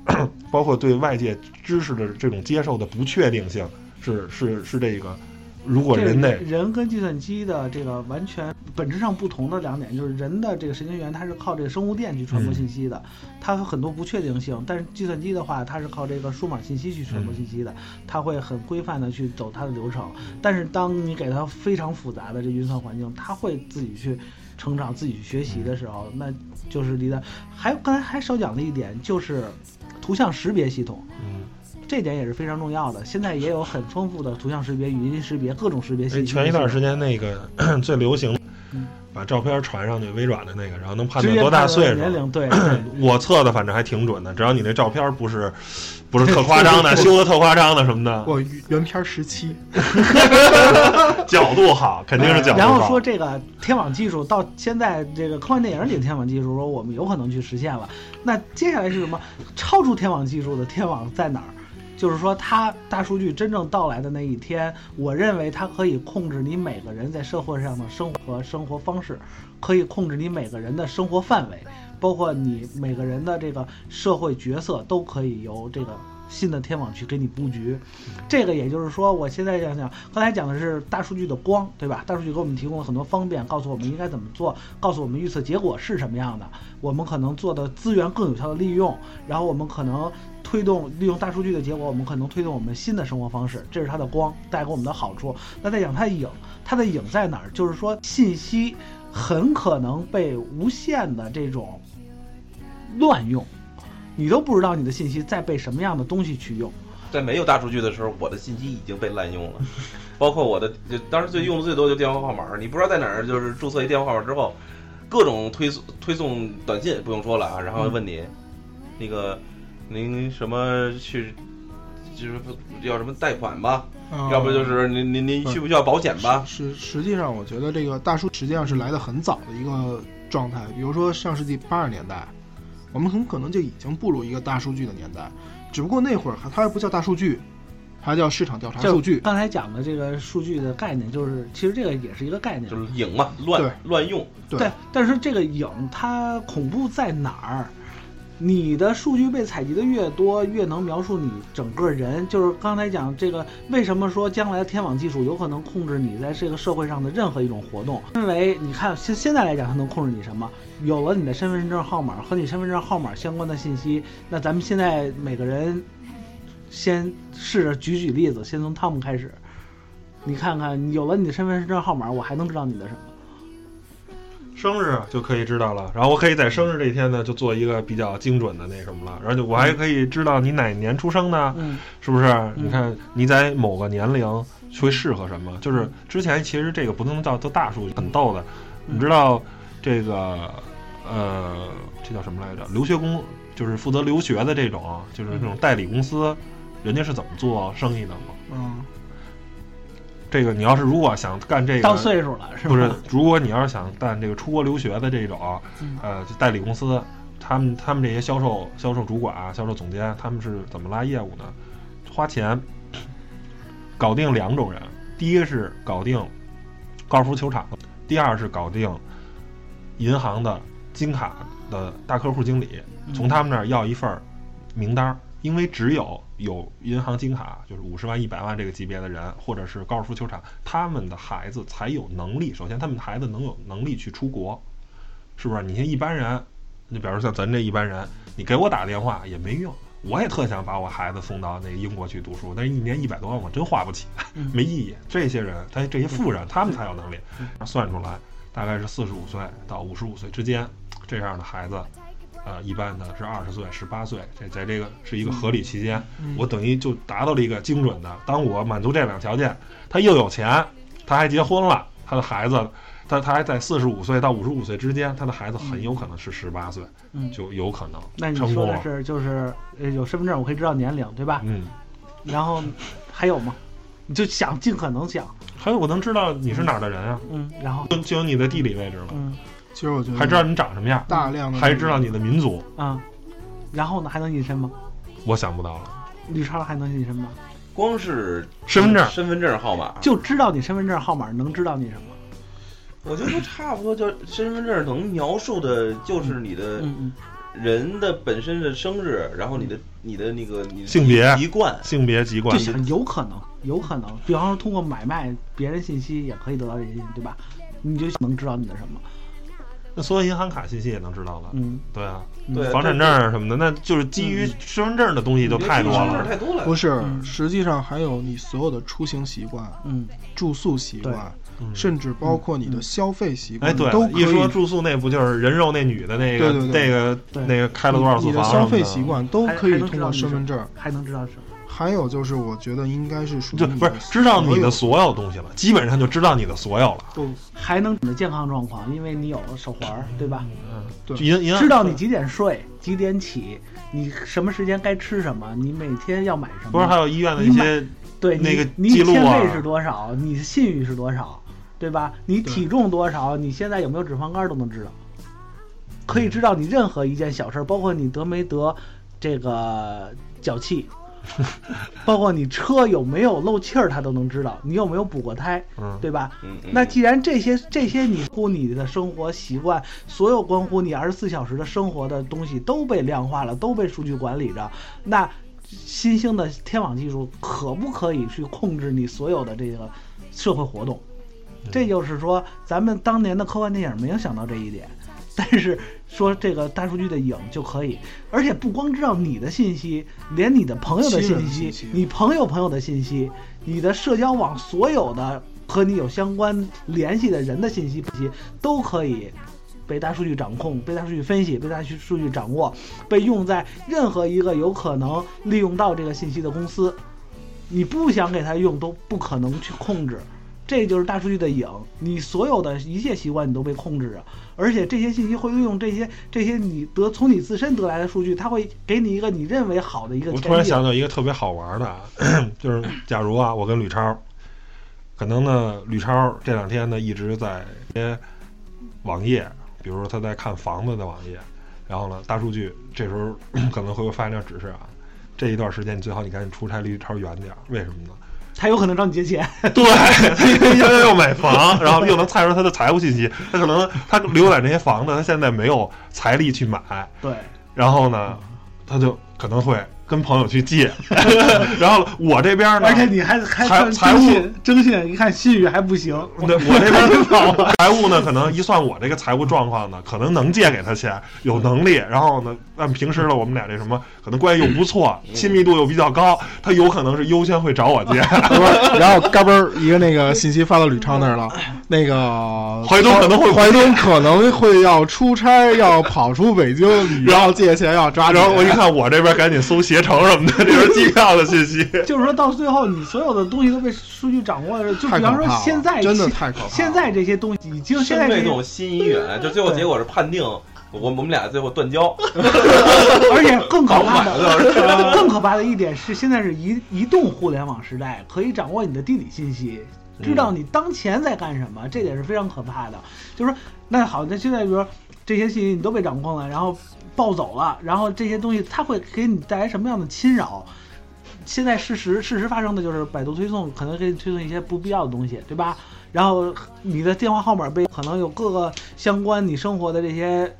包括对外界知识的这种接受的不确定性，是是是这个。如果人类人跟计算机的这个完全本质上不同的两点，就是人的这个神经元它是靠这个生物电去传播信息的，它有很多不确定性；但是计算机的话，它是靠这个数码信息去传播信息的，它会很规范的去走它的流程。但是当你给它非常复杂的这运算环境，它会自己去成长、自己去学习的时候，那就是离的。还刚才还少讲了一点，就是图像识别系统。嗯，这点也是非常重要的。现在也有很丰富的图像识别、语音识别各种识别系哎统。前一段时间那个 最流行嗯，把照片传上去，微软的那个，然后能判断多大岁数。年龄，对，对我测的反正还挺准的，只要你那照片不是不是特夸张的，修的特夸张的什么的，我原片十七 角度好，肯定是角度好。然后说这个天网技术到现在这个科幻电影里的天网技术，说我们有可能去实现了。那接下来是什么？超出天网技术的天网在哪儿？就是说，它大数据真正到来的那一天，我认为它可以控制你每个人在社会上的生活生活方式，可以控制你每个人的生活范围，包括你每个人的这个社会角色，都可以由这个新的天网去给你布局。这个也就是说，我现在想想，刚才讲的是大数据的光，对吧？大数据给我们提供了很多方便，告诉我们应该怎么做，告诉我们预测结果是什么样的，我们可能做的资源更有效的利用，然后我们可能推动利用大数据的结果，我们可能推动我们新的生活方式，这是它的光带给我们的好处。那再讲它的影，它的影在哪儿？就是说信息很可能被无限的这种乱用，你都不知道你的信息在被什么样的东西去用。在没有大数据的时候，我的信息已经被滥用了，包括我的，就当时最用的最多就电话号码，你不知道在哪儿，就是注册一电话号码之后，各种推送推送短信不用说了啊，然后问你，那个您什么去，就是要什么贷款吧，啊要不就是您您您需不需要保险吧？实实际上，我觉得这个大数实际上是来的很早的一个状态。比如说上世纪八十年代，我们很可能就已经步入一个大数据的年代，只不过那会儿还它还不叫大数据，它叫市场调查数据。刚才讲的这个数据的概念，就是其实这个也是一个概念，就是影嘛，乱乱用，对，但是这个影它恐怖在哪儿？你的数据被采集的越多，越能描述你整个人。就是刚才讲这个，为什么说将来的天网技术有可能控制你在这个社会上的任何一种活动？因为你看现现在来讲，它能控制你什么？有了你的身份证号码和你身份证号码相关的信息，那咱们现在每个人先试着举举例子，先从汤姆开始。你看看，有了你的身份证号码，我还能知道你的什么？生日就可以知道了，然后我可以在生日这一天呢，就做一个比较精准的那什么了，然后就我还可以知道你哪年出生的，嗯是不是？你看你在某个年龄会适合什么？就是之前其实这个不能叫做大数据，很逗的。你知道这个呃，这叫什么来着？留学公就是负责留学的这种，就是这种代理公司，人家是怎么做生意的吗？嗯，这个你要是如果想干这个，到岁数了是吧？不是，如果你要是想干这个出国留学的这种，嗯呃，就代理公司，他们他们这些销售销售主管啊、销售总监，他们是怎么拉业务呢？花钱搞定两种人，第一个是搞定高尔夫球场，第二是搞定银行的金卡的大客户经理，从他们那儿要一份儿名单儿，因为只有有银行金卡，就是五十万、一百万这个级别的人，或者是高尔夫球场，他们的孩子才有能力。首先，他们的孩子能有能力去出国，是不是？你像一般人，你比如像咱这一般人，你给我打电话也没用，我也特想把我孩子送到那个英国去读书，但是一年一百多万我真花不起，嗯 没意义。这些人，他这些富人，他们才有能力算出来，大概是四十五岁到五十五岁之间这样的孩子。呃，一般的是二十岁、十八岁，这在这个是一个合理期间，嗯我等于就达到了一个精准的。当我满足这两个条件，他又有钱，他还结婚了，他的孩子，他他还在四十五岁到五十五岁之间，他的孩子很有可能是十八岁，嗯就有可能那你。说的是就是呃有身份证，我可以知道年龄，对吧？嗯，然后还有吗？你就想尽可能想，还有我能知道你是哪儿的人啊，嗯，然后就就有你的地理位置了，嗯其实我觉得还知道你长什么样，大量的还知道你的民族，啊，然后呢还能隐身吗？我想不到了。绿超还能隐身吗？光是身份证身份证号码，就知道你身份证号码，能知道你什么？我觉得差不多，就身份证能描述的就是你的嗯嗯人的本身的生日，然后你的你的那个你性别籍贯，性别籍贯就，想有可能，有可能，比方说通过买卖别人信息也可以得到这些信息，对吧？你就能知道你的什么？那所有银行卡信息也能知道了。嗯，对啊，对房产证什么的，那就是基于身份证的东西就太多身份证了。太多了。不是，嗯实际上还有你所有的出行习惯、嗯，住宿习惯，嗯甚至包括你的消费习惯，哎，对都，一说住宿那不就是人肉那女的那个那个那个开了多少次房你的房消费习惯都可以通过身份证。还能知道什么？还有就是，我觉得应该是属于就不是知道你的所所有东西了，基本上就知道你的所有了。不，还能你的健康状况，因为你有了手环儿，对吧？嗯，对就银银行知道你几点睡，几点起，你什么时间该吃什么，你每天要买什么。不是还有医院的一些对那个你记录啊你天费是多少，你的信誉是多少，对吧？你体重多少，你现在有没有脂肪肝都能知道，可以知道你任何一件小事儿，包括你得没得这个脚气，包括你车有没有漏气儿，他都能知道，你有没有补过胎，嗯对吧？那既然这些这些你乎你的生活习惯，所有关乎你二十四小时的生活的东西都被量化了，都被数据管理着，那新兴的天网技术可不可以去控制你所有的这个社会活动？这就是说，咱们当年的科幻电影没有想到这一点，但是说这个大数据的影就可以，而且不光知道你的信息，连你的朋友的信息信息，你朋友朋友的信息，你的社交网所有的和你有相关联系的人的信息，都可以被大数据掌控、被大数据分析、被大数据掌握，被用在任何一个有可能利用到这个信息的公司。你不想给他用，都不可能去控制。这就是大数据的影，你所有的一切习惯你都被控制着，而且这些信息会利用这些这些你得从你自身得来的数据，它会给你一个你认为好的一个我。突然想到一个特别好玩的啊，就是假如啊，我跟吕超，可能呢，吕超这两天呢一直在一些网页，比如说他在看房子的网页，然后呢，大数据这时候 可能会发一条指示啊，这一段时间你最好你赶紧出差离吕超远点，为什么呢？他有可能找你借钱，对，因为要买房，然后又能猜出他的财务信息，他可能他浏览这些房子，他现在没有财力去买，对，然后呢，他就可能会跟朋友去借，然后我这边呢，而且你还还财财务征信，征信一看信誉还不行，对我这边财务呢，可能一算我这个财务状况呢，可能能借给他钱，有能力。然后呢，按平时呢，我们俩这什么，可能关系又不错，亲密度又比较高，他有可能是优先会找我借。然后嘎嘣儿一个那个信息发到吕超那儿了，那个怀东可能会怀东可能会要出差，要跑出北京，然后借钱要抓紧。然后我一看，我这边赶紧搜携程什么的，这是机票的信息。就是说到最后，你所有的东西都被数据掌握了。就比方说现在真的现太可怕了现在这些东西已经现在这些身未动，心已远，就最后结果是判定我我们俩最后断交。而且更可怕搞的，更可怕的一点是，现在是移移动互联网时代，可以掌握你的地理信息，知道你当前在干什么，这点是非常可怕的。就是说，那好，那现在比如说这些信息你都被掌控了，然后暴走了，然后这些东西它会给你带来什么样的侵扰？现在事实事实发生的就是百度推送可能给你推送一些不必要的东西，对吧？然后你的电话号码被可能有各个相关你生活的这些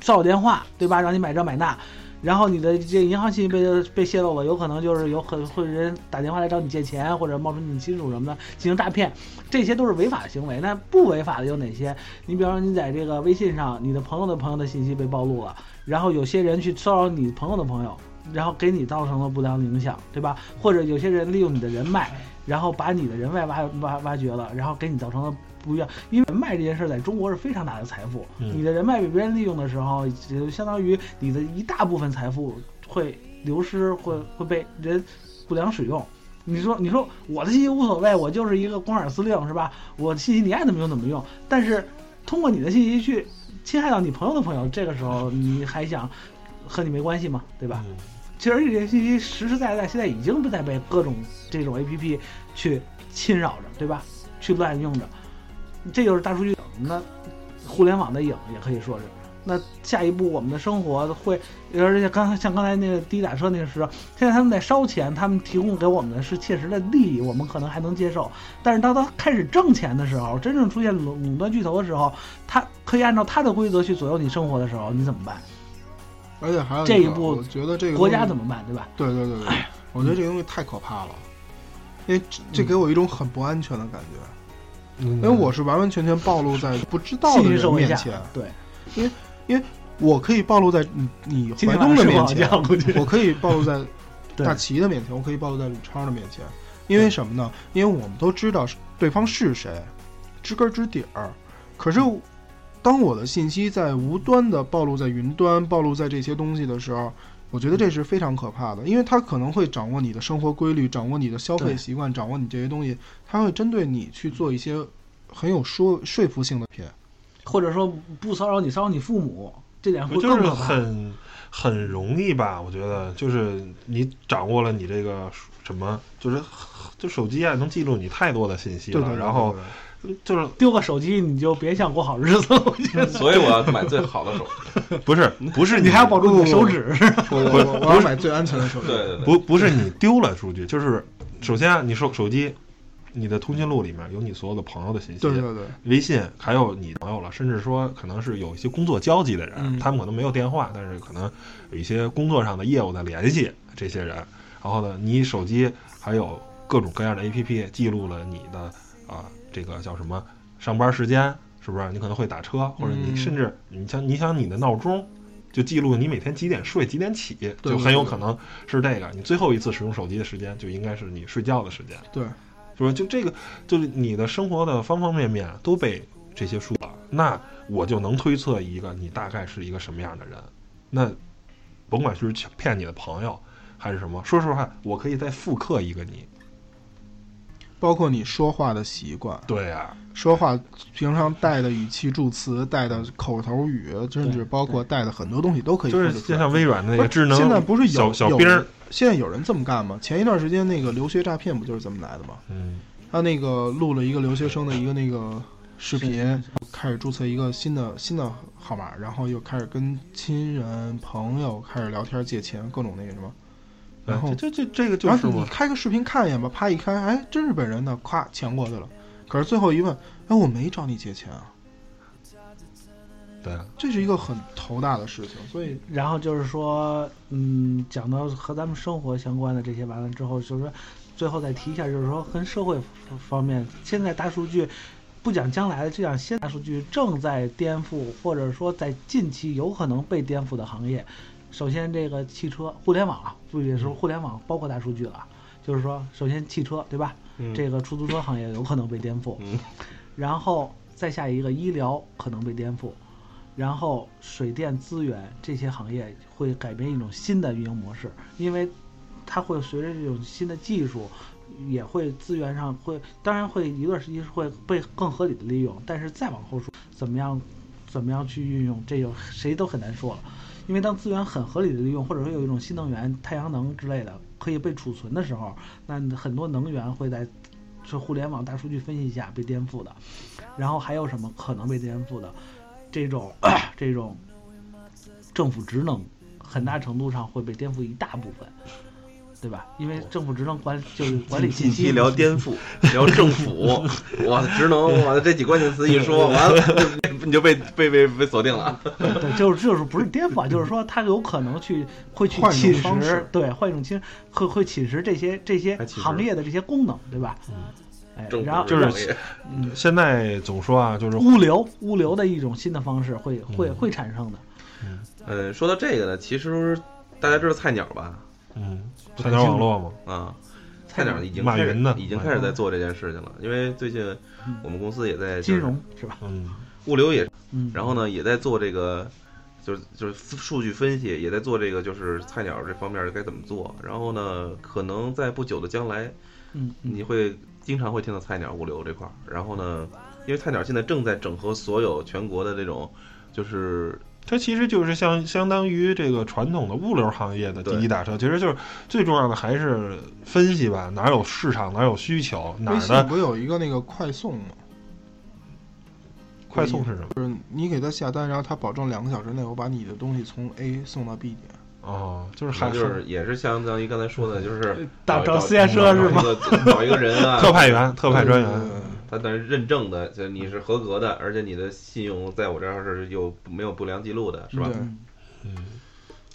骚扰电话，对吧？让你买这买那，然后你的这银行信息被被泄露了，有可能就是有很会人打电话来找你借钱，或者冒充你亲属什么的进行诈骗，这些都是违法的行为。那不违法的有哪些？你比方说你在这个微信上，你的朋友的朋友的信息被暴露了，然后有些人去骚扰你朋友的朋友。然后给你造成了不良影响，对吧？或者有些人利用你的人脉，然后把你的人脉挖挖挖掘了，然后给你造成了不一样。因为人脉这件事儿在中国是非常大的财富，嗯你的人脉被别人利用的时候，就相当于你的一大部分财富会流失，会会被人不良使用。你说，你说我的信息无所谓，我就是一个光杆司令，是吧？我的信息你爱怎么用怎么用。但是通过你的信息去侵害到你朋友的朋友，这个时候你还想和你没关系吗？对吧？嗯其实这些信息实实在在现在已经不再被各种这种 A P P 去侵扰着，对吧？去滥用着，这就是大数据影。那互联网的影也可以说是。那下一步我们的生活会，而且刚才像刚才那个滴滴打车那个时候，现在他们在烧钱，他们提供给我们的是切实的利益，我们可能还能接受。但是当他开始挣钱的时候，真正出现垄垄断巨头的时候，他可以按照他的规则去左右你生活的时候，你怎么办？而且还有这一步我觉得这个国家怎么办，对吧？对对对对，我觉得这个东西太可怕了，因为这这给我一种很不安全的感觉，嗯因为我是完完全全暴露在不知道的人面前，对，因为因为，我可以暴露在你你怀东的面前，我可以暴露在大齐的面前，我可以暴露在李超的面前，因为什么呢？因为我们都知道对方是谁，知根知底儿。可是，当我的信息在无端的暴露在云端、暴露在这些东西的时候，我觉得这是非常可怕的，因为他可能会掌握你的生活规律，掌握你的消费习惯，掌握你这些东西，他会针对你去做一些很有说说服性的片。或者说不骚扰你，骚扰你父母，这点会就是更可怕。很很容易吧？我觉得就是你掌握了你这个什么，就是就手机啊，能记录你太多的信息了，对对对，然后就是丢个手机你就别想过好日子了，我觉得。所以我要买最好的手机。不是不是你还要保住你的手指，我我我我要买最安全的手机。对对对，不不是你丢了数据，就是首先啊，你手手机，你的通讯录里面有你所有的朋友的信息，对对对，微信还有你朋友了，甚至说可能是有一些工作交集的人，嗯他们可能没有电话，但是可能有一些工作上的业务的联系这些人。然后呢，你手机还有各种各样的 APP 记录了你的啊、这个叫什么上班时间，是不是？你可能会打车，或者你嗯甚至你像你想你的闹钟。就记录你每天几点睡，几点起，就很有可能是这个。你最后一次使用手机的时间，就应该是你睡觉的时间。对，是吧？就这个，就是你的生活的方方面面都被这些输了，那我就能推测一个你大概是一个什么样的人。那甭管是骗你的朋友还是什么，说实话，我可以再复刻一个你。包括你说话的习惯，对呀、说话平常带的语气助词、带的口头语，甚至包括带的很多东西都可以就是。就像微软的那个智能，现在不是有小小有兵儿，现在有人这么干吗？前一段时间那个留学诈骗不就是这么来的吗？嗯，他那个录了一个留学生的一个那个视频，开始注册一个新的新的号码，然后又开始跟亲人朋友开始聊天借钱，各种那个什么。然后哎这这这这个就是你，开个视频看一眼吧，啪一开，哎，真是本人的，咵钱过去了。可是最后一问，哎，我没找你借钱啊，对啊，这是一个很头大的事情。所以然后就是说，嗯，讲到和咱们生活相关的这些完了之后，就是说，最后再提一下，就是说跟社会方面，现在大数据不讲将来的，就讲现在大数据正在颠覆，或者说在近期有可能被颠覆的行业。首先，这个汽车、互联网啊，不也是互联网包括大数据了啊，就是说，首先汽车对吧？嗯。这个出租车行业有可能被颠覆，嗯。然后再下一个医疗可能被颠覆，然后水电资源这些行业会改变一种新的运营模式，因为它会随着这种新的技术，也会资源上会，当然会一段时期会被更合理的利用，但是再往后说怎么样，怎么样去运用，这就谁都很难说了。因为当资源很合理的利用，或者说有一种新能源、太阳能之类的可以被储存的时候，那很多能源会在是互联网大数据分析下被颠覆的。然后还有什么可能被颠覆的？这种 这种政府职能，很大程度上会被颠覆一大部分，对吧？因为政府职能管就是管理信息近期聊颠覆，聊政府，我的职能，我的这几关键词一说完了，你就被被被被锁定了。对，就是就是不是颠覆啊，就是说它有可能去会去侵蚀，对，换一种侵会会侵蚀这些这些行业的这些功能，对吧？哎，政府然后就是嗯，现在总说啊，就是物流物流的一种新的方式会会嗯会产生的，嗯，说到这个呢，其实大家知道菜鸟吧？嗯，菜鸟网络嘛，啊，菜鸟已经马开始云的已经开始在做这件事情了，因为最近我们公司也在金融是吧？嗯，物流也，嗯，然后呢也在做这个，就是就是数据分析，也在做这个就是菜鸟这方面该怎么做。然后呢，可能在不久的将来，你会经常会听到菜鸟物流这块儿。然后呢，因为菜鸟现在正在整合所有全国的这种，就是它其实就是相相当于这个传统的物流行业的滴滴打车，其实就是最重要的还是分析吧，哪儿有市场，哪儿有需求，哪微儿的信不有一个那个快送吗？快送是什么？就是你给他下单，然后他保证两个小时内我把你的东西从 A 送到 B 点。哦，就是还就是也是相当于刚才说的，就是找找私家车是吗？找一个找一个人啊，特派员、特派专员他但是认证的，就你是合格的，而且你的信用在我这儿是有没有不良记录的，是吧？对嗯嗯，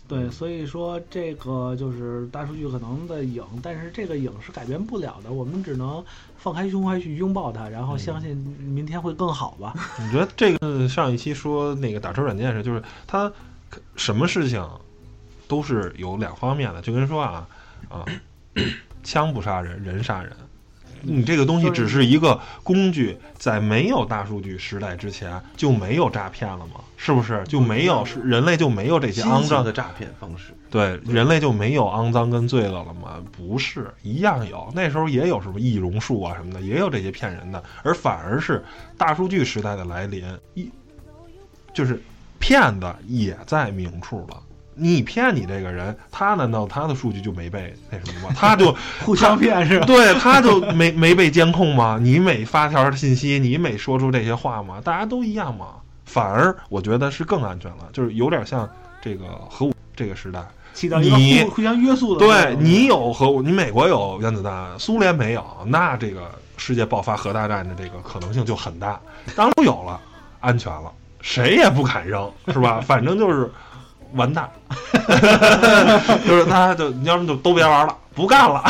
对，所以说这个就是大数据可能的影，但是这个影是改变不了的，我们只能放开胸怀去拥抱它，然后相信明天会更好吧。你觉得这个上一期说那个打车软件是，就是它什么事情都是有两方面的，就跟说啊啊，枪不杀人，人杀人。你这个东西只是一个工具，在没有大数据时代之前就没有诈骗了吗？是不是就没有是人类就没有这些肮脏的诈骗方式，对，人类就没有肮脏跟罪恶了吗？不是，一样有。那时候也有什么易容术啊什么的，也有这些骗人的，而反而是大数据时代的来临，一就是骗子也在明处了。你骗你这个人，他难道他的数据就没被那什么吗？他就 互相骗是吧？对，他就没没被监控吗？你每发条信息，你每说出这些话吗？大家都一样吗？反而我觉得是更安全了，就是有点像这个核武这个时代。起到一个你互互相约束的作对。你有核武，你美国有原子弹，苏联没有，那这个世界爆发核大战的这个可能性就很大。当都有了，安全了，谁也不敢扔，是吧？反正就是完蛋，就是那就你要么就都别玩了，不干了，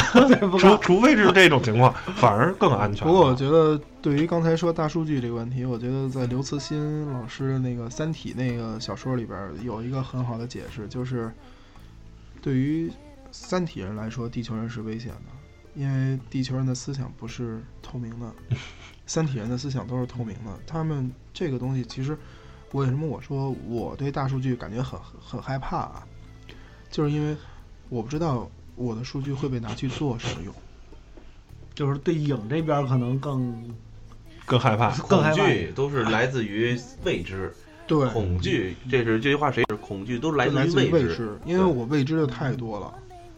除除非是这种情况，反而更安全。不过我觉得，对于刚才说大数据这个问题，我觉得在刘慈欣老师那个《三体》那个小说里边有一个很好的解释，就是对于三体人来说，地球人是危险的，因为地球人的思想不是透明的，三体人的思想都是透明的。他们这个东西，其实为什么我说我对大数据感觉很很害怕啊？就是因为我不知道我的数据会被拿去做什么用。就是对影这边可能更更害怕。更害怕恐惧都是来自于未知，对，恐惧这是这句话谁是恐惧都来自于未知，因为我未知的太多了，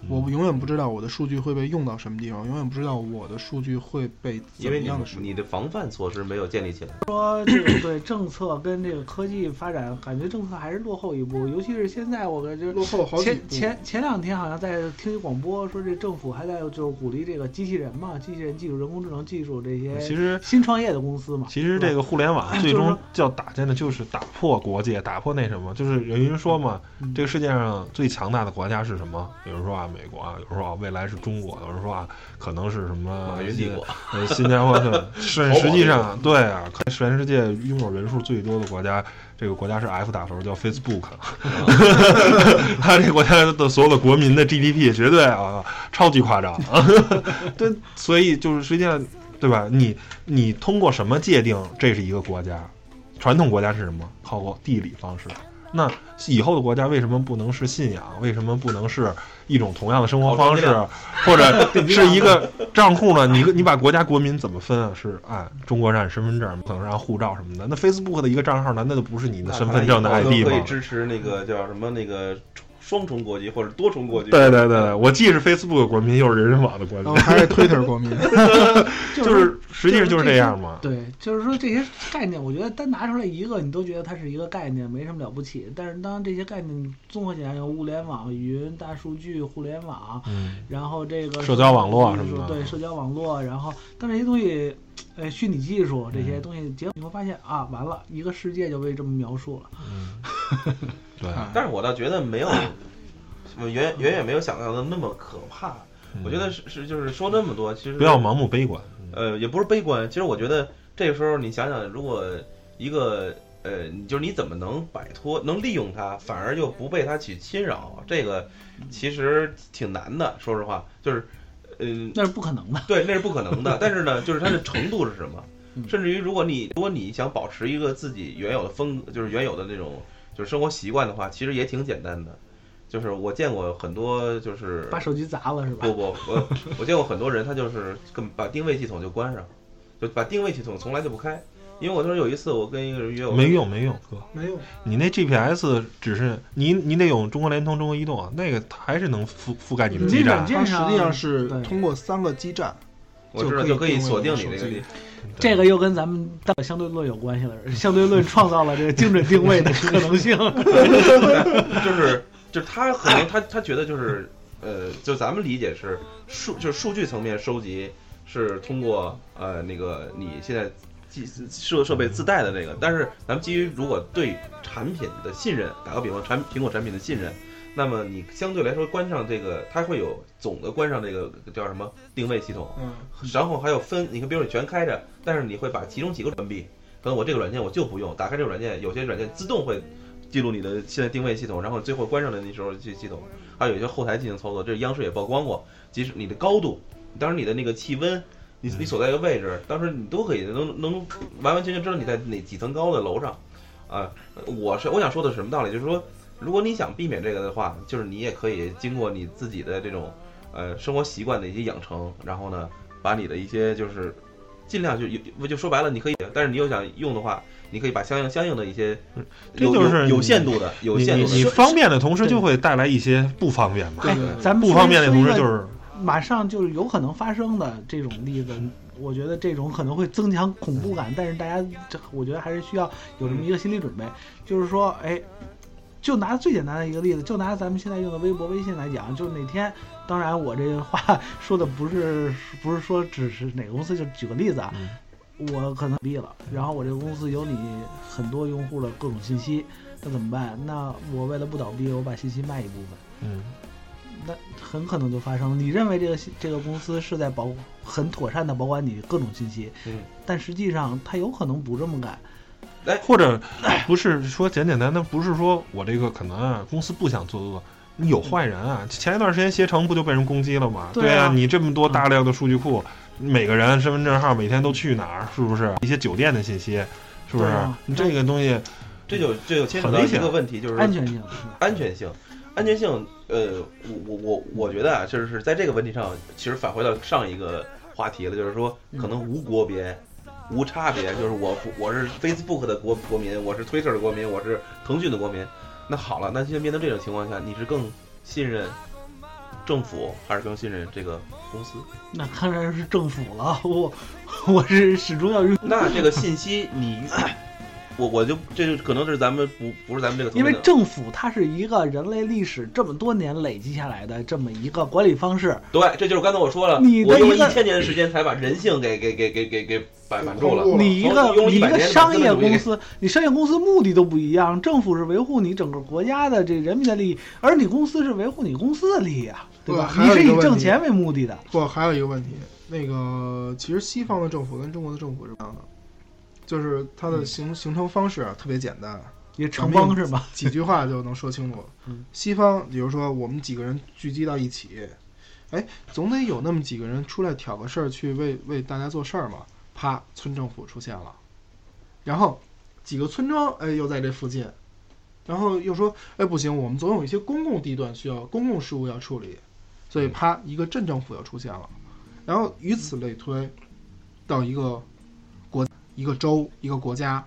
我永远不知道我的数据会被用到什么地方，永远不知道我的数据会被怎因为样的使用。你的防范措施没有建立起来。说这个对政策跟这个科技发展，感觉政策还是落后一步，尤其是现在我感觉落后好几前。前前两天好像在听一广播说，这政府还在就是鼓励这个机器人嘛，机器人技术、人工智能技术这些其实新创业的公司嘛。其实这个互联网哎最终要打建的就是打破国界，打破那什么，就是有人说嘛，嗯这个世界上最强大的国家是什么？比如说啊，美国啊，有人说啊，未来是中国，有人说啊，可能是什么马云帝国，呃，新加坡对，实实际上对啊，全世界拥有人数最多的国家，这个国家是 F 打头，叫 Facebook，他这个国家的所有的国民的 GDP 绝对啊超级夸张，对，所以就是实际上对吧？你你通过什么界定这是一个国家？传统国家是什么？靠过地理方式。那以后的国家为什么不能是信仰？为什么不能是一种同样的生活方式，或者是一个账户呢？你你把国家国民怎么分啊？是按中国人按身份证，可能是按护照什么的。那 Facebook 的一个账号，难道就不是你的身份证的 ID 吗？可以支持那个叫什么那个双重国籍或者多重国籍。对对对对，我既是 Facebook 的国民，又是人人网的国民然后，还是 Twitter 国民，就是实际上就是这样嘛。对，就是说这些概念，我觉得单拿出来一个，你都觉得它是一个概念，没什么了不起。但是当这些概念综合起来，有物联网、云、大数据、互联网，嗯，然后这个社交网络什么的对，社交网络，然后当这些东西，呃，虚拟技术这嗯些东西结果，你会发现啊，完了，一个世界就被这么描述了。嗯，对，但是我倒觉得没有，远远远没有想象的那么可怕。我觉得是是就是说那么多，其实不要盲目悲观。呃，也不是悲观。其实我觉得这个时候你想想，如果一个呃，就是你怎么能摆脱，能利用它，反而又不被它去侵扰，这个其实挺难的。说实话，就是，呃、那是不可能的。对，那是不可能的。但是呢，就是它的程度是什么嗯？甚至于，如果你如果你想保持一个自己原有的风，就是原有的那种就是生活习惯的话，其实也挺简单的。就是我见过很多，就是把手机砸了是吧？不不，我我见过很多人，他就是跟把定位系统就关上，就把定位系统从来就不开。因为我当时有一次，我跟一个人约，我没用没用哥，没用，你那 GPS 只是你你得用中国联通、中国移动啊，那个它还是能覆覆盖你的基站。这软件它实际上是通过三个基站，我知道就可以就可以锁定你那个地。这个又跟咱们的相对论有关系了。相对论创造了这个精准定位的可能性。就是就是他可能他他觉得就是呃，就咱们理解是数就是数据层面收集是通过呃那个你现在计设设备自带的那个，但是咱们基于如果对产品的信任，打个比方，产苹果产品的信任。那么你相对来说关上这个，它会有总的关上这个叫什么定位系统，嗯，然后还有分，你看，比如你全开着，但是你会把其中几个关闭。可能我这个软件我就不用，打开这个软件，有些软件自动会记录你的现在定位系统，然后最后关上的那时候这系统，还有一些后台进行操作。这是央视也曝光过，即使你的高度，当时你的那个气温，你你所在的位置，当时你都可以能能完完全全知道你在哪几层高的楼上。啊，我是我想说的是什么道理？就是说，如果你想避免这个的话，就是你也可以经过你自己的这种呃生活习惯的一些养成，然后呢，把你的一些就是尽量就有就说白了，你可以，但是你又想用的话，你可以把相应相应的一些这就是有有限度的有限度的。你方便的同时就会带来一些不方便嘛。哎对，咱们不方便的同时就是。马上就是有可能发生的这种例子，我觉得这种可能会增强恐怖感，但是大家这我觉得还是需要有这么一个心理准备，就是说，哎，就拿最简单的一个例子，就拿咱们现在用的微博、微信来讲，就是哪天，当然我这个话说的不是不是说只是哪个公司，就举个例子啊，我可能闭了，然后我这个公司有你很多用户的各种信息，那怎么办？那我为了不倒闭，我把信息卖一部分。嗯，那很可能就发生。你认为这个这个公司是在保很妥善的保管你各种信息，嗯，但实际上他有可能不这么干。或者不是说简简单单，不是说我这个可能啊，公司不想作恶，你有坏人啊。前一段时间携程不就被人攻击了吗？对啊啊，你这么多大量的数据库，每个人身份证号每天都去哪儿，是不是？一些酒店的信息，是不是？你这个东西，这就这就牵扯到一个问题，就是安全性，安全性，安全性，呃，我我我我觉得啊，就是在这个问题上，其实返回到上一个话题了，就是说可能无国别、无差别，就是我不我是 Facebook 的国国民，我是 Twitter 的国民，我是腾讯的国民。那好了，那现在面对这种情况下，你是更信任政府，还是更信任这个公司？那当然是政府了。我我是始终要用，那这个信息你，我我就这就可能是咱们不不是咱们这个因为政府它是一个人类历史这么多年累积下来的这么一个管理方式。对，这就是刚才我说了，你的我用一个千年的时间才把人性给给给给给给摆板住了。你一个你一个商业公司，你商业公司目的都不一样。政府是维护你整个国家的这人民的利益，而你公司是维护你公司的利益啊，对吧？你是以挣钱为目的的。不，还有一个问题，那个其实西方的政府跟中国的政府是不一样的，就是它的形形成方式啊特别简单，也城邦是吧？几句话就能说清楚 嗯。西方，比如说我们几个人聚集到一起，哎，总得有那么几个人出来挑个事儿，去为为大家做事儿嘛。啪，村政府出现了，然后几个村庄，哎，又在这附近，然后又说，哎，不行，我们总有一些公共地段需要公共事务要处理，所以啪，一个镇政府又出现了，然后以此类推，到一个国、一个州、一个国家，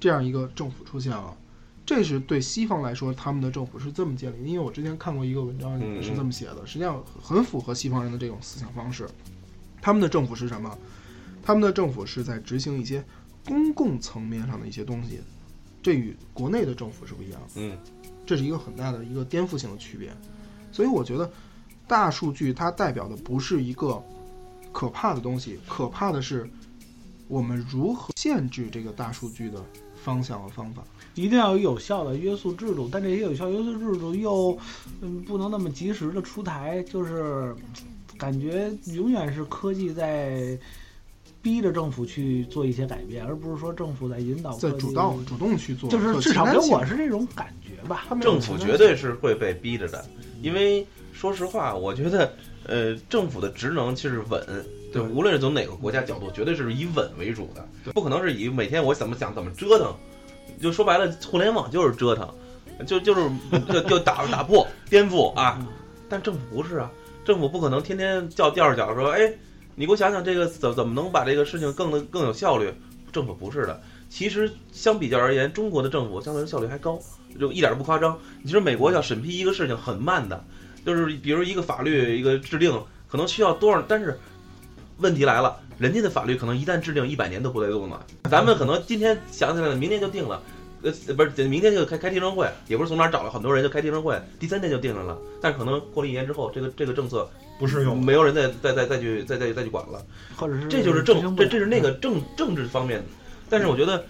这样一个政府出现了。这是对西方来说，他们的政府是这么建立的。因为我之前看过一个文章嗯是这么写的，实际上很符合西方人的这种思想方式。他们的政府是什么？他们的政府是在执行一些公共层面上的一些东西，这与国内的政府是不一样的。嗯，这是一个很大的一个颠覆性的区别。所以我觉得，大数据它代表的不是一个可怕的东西，可怕的是我们如何限制这个大数据的方向和方法。一定要有有效的约束制度，但这些有效约束制度又嗯不能那么及时的出台，就是感觉永远是科技在逼着政府去做一些改变，而不是说政府在引导在主动主动去做，就是至少给我是这种感觉吧。政府绝对是会被逼着的，因为说实话，我觉得，呃，政府的职能其实稳，对，无论是从哪个国家角度，绝对是以稳为主的，不可能是以每天我怎么想怎么折腾，就说白了，互联网就是折腾，就就是就就打 打破颠覆啊，嗯但政府不是啊，政府不可能天天叫吊着脚说，哎，你给我想想这个怎怎么能把这个事情更的更有效率？政府不是的，其实相比较而言，中国的政府相对效率还高，就一点都不夸张。你说美国要审批一个事情很慢的，就是比如一个法律一个制定可能需要多少，但是问题来了，人家的法律可能一旦制定一百年都不带动的，咱们可能今天想起来了，明天就定了。呃，不是，明天就开开听证会，也不是从哪儿找了很多人就开听证会，第三天就定下来了。但是可能过了一年之后，这个这个政策不适用。没有人再再再再去再再再去管了。或者是这就是政，这这是那个政政治方面的。但是我觉得，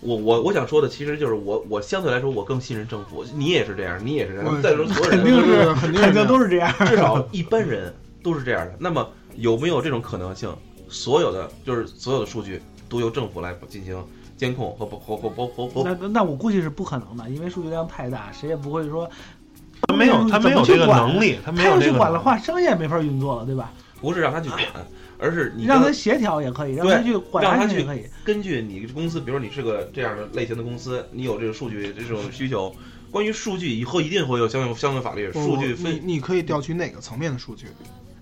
我我我想说的，其实就是我我相对来说我更信任政府，你也是这样，你也是这样，再说所有人肯定是肯定是肯定都是这样。至少一般人都是这样的。那么有没有这种可能性？所有的就是所有的数据都由政府来进行监控和和和和和和那那我估计是不可能的，因为数据量太大，谁也不会说他没有，他没有这个能力，他没有这个能力。去管的话，商业没法运作了，对吧？不是让他去管，而是你让他协调也可以，让他去管让他去可以。根据你公司，比如你是个这样的类型的公司，你有这个数据这种需求，关于数据以后一定会有相应相应法律，数据你分你可以调取哪个层面的数据，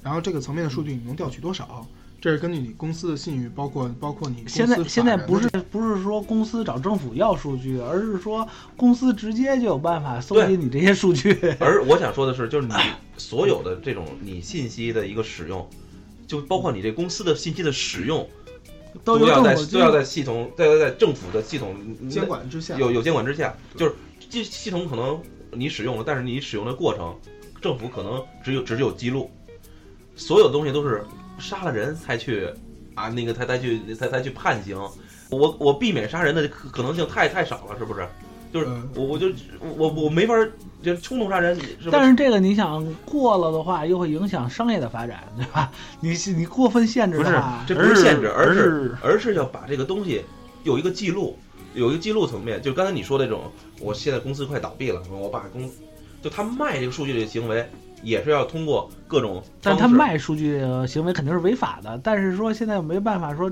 然后这个层面的数据你能调取多少，这是根据你公司的信誉，包括包括你公司现在现在不是不是说公司找政府要数据，而是说公司直接就有办法搜集你这些数据。而我想说的是，就是你所有的这种你信息的一个使用，就包括你这公司的信息的使用，都要在都要在系统，在在在政府的系统监管之下，有有监管之下，就是这系统可能你使用了，但是你使用的过程，政府可能只有只有记录，所有东西都是杀了人才去啊那个才才去才才去判刑，我我避免杀人的可可能性太太少了，是不是？就是嗯我我就我我没法儿就冲动杀人？但是这个你想过了的话，又会影响商业的发展，对吧？你你过分限制不是，这不是限制，而而是是而是要把这个东西有一个记录，有一个记录层面。就刚才你说的这种，我现在公司快倒闭了，我把公就他卖这个数据的行为，也是要通过各种但他卖数据行为肯定是违法的。但是说现在没办法说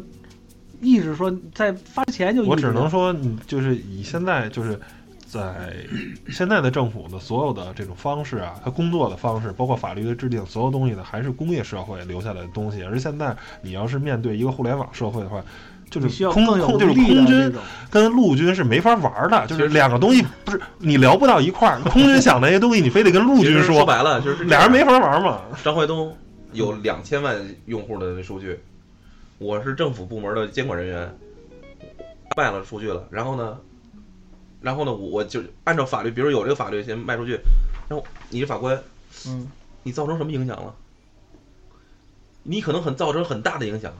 抑制说在发钱就我只能说，你就是以现在就是在 现在的政府的所有的这种方式啊，他工作的方式，包括法律的制定，所有东西呢，还是工业社会留下来的东西。而现在你要是面对一个互联网社会的话，就是空要空就是空军。跟陆军是没法玩的，就是两个东西不是你聊不到一块儿。空军想那些东西，你非得跟陆军说白了就是俩人没法玩嘛。张怀东有两千万用户的数据，我是政府部门的监管人员，卖了数据了，然后呢，然后呢，我我就按照法律，比如有这个法律先卖出去，然后你是法官，嗯，你造成什么影响了？你可能很造成很大的影响，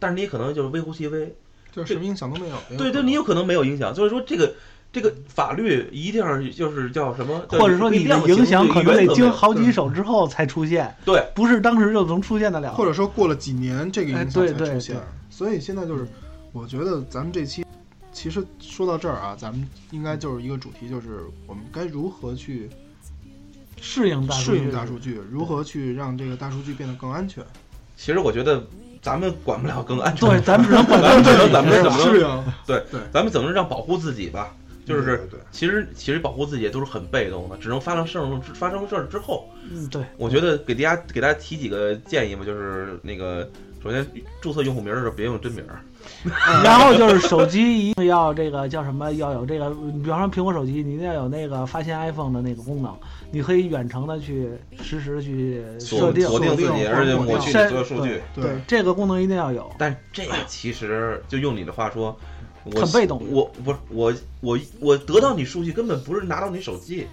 但是你可能就是微乎其微，就是什么影响都没有。对对，你有可能没有影响，就是说这个这个法律一定要就是叫什么，或者说你的影响可能得经好几手之后才出现，对，不是当时就能出现得了。或者说过了几年，这个影响才出现。对所以现在就是，我觉得咱们这期其实说到这儿啊，咱们应该就是一个主题，就是我们该如何去适应大数适应大数据，如何去让这个大数据变得更安全。其实我觉得咱们管不了更安全，对，咱们只能管咱们只能咱们怎么能适应？咱们怎么能让保护自己吧？就是对对对。其实其实保护自己也都是很被动的，只能发生事儿发生事儿之后，嗯，对，我觉得给大家给大家提几个建议吧，就是那个首先注册用户名的时候别用真名儿，然后就是手机一定要这个叫什么，要有这个，比方说苹果手机，你一定要有那个发现 iPhone 的那个功能，你可以远程的去实时去设定。锁锁定自己，而且抹去你所有数据。对这个功能一定要有。但这个其实就用你的话说，我很被动我不是我我我得到你数据根本不是拿到你手机，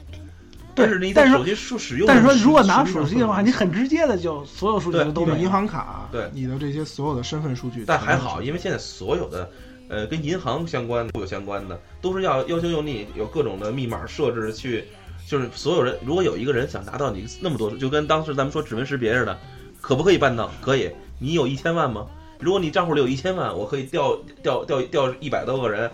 但是你但是手机数使用但是说，如果拿手机的话，你很直接的就所有数据都你的银。行卡，对你的这些所有的身份数据，但还好，因为现在所有的，呃，跟银行相关的、有相关的，都是要要求用你有各种的密码设置去，就是所有人，如果有一个人想拿到你那么多，就跟当时咱们说指纹识别似的，可不可以办到？可以。你有一千万吗？如果你账户里有一千万，我可以调调调调一百多个人，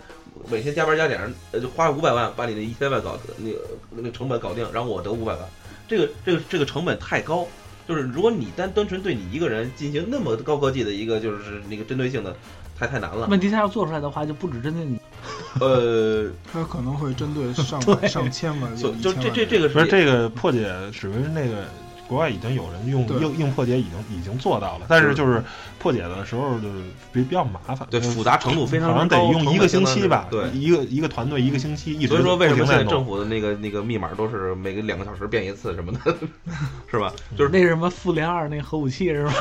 每天加班加点，呃，就花五百万把你那一千万搞那个那个成本搞定，然后我得五百万，这个这个这个成本太高。就是如果你单单纯对你一个人进行那么高科技的一个就是那个针对性的，太太难了。问题他要做出来的话，就不只针对你。呃，它可能会针对上百上千万，就就有1000万这这这个不是这个破解属于那个。国外已经有人用硬硬破解，已经已经做到了，但是就是破解的时候就是比比较麻烦，对复杂程度非常好像得用一个星期吧，对一个一个团队一个星期一直所以说，为什么现在政府的那个那个密码都是每个两个小时变一次什么的，是吧？就是那什么复联二那核武器是吧？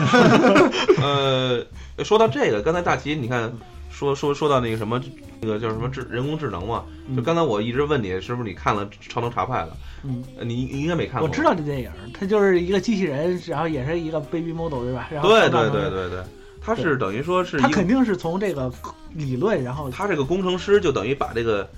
呃，说到这个，刚才大齐你看说说说到那个什么那个叫什么智人工智能嘛，就刚才我一直问你是不是你看了《超能查派》了？嗯，呃你你应该没看过。我知道这电影，它就是一个机器人，然后也是一个 baby model 对吧？然后对对对对对，它是等于说是他肯定是从这个理论，然后他这个工程师就等于把这个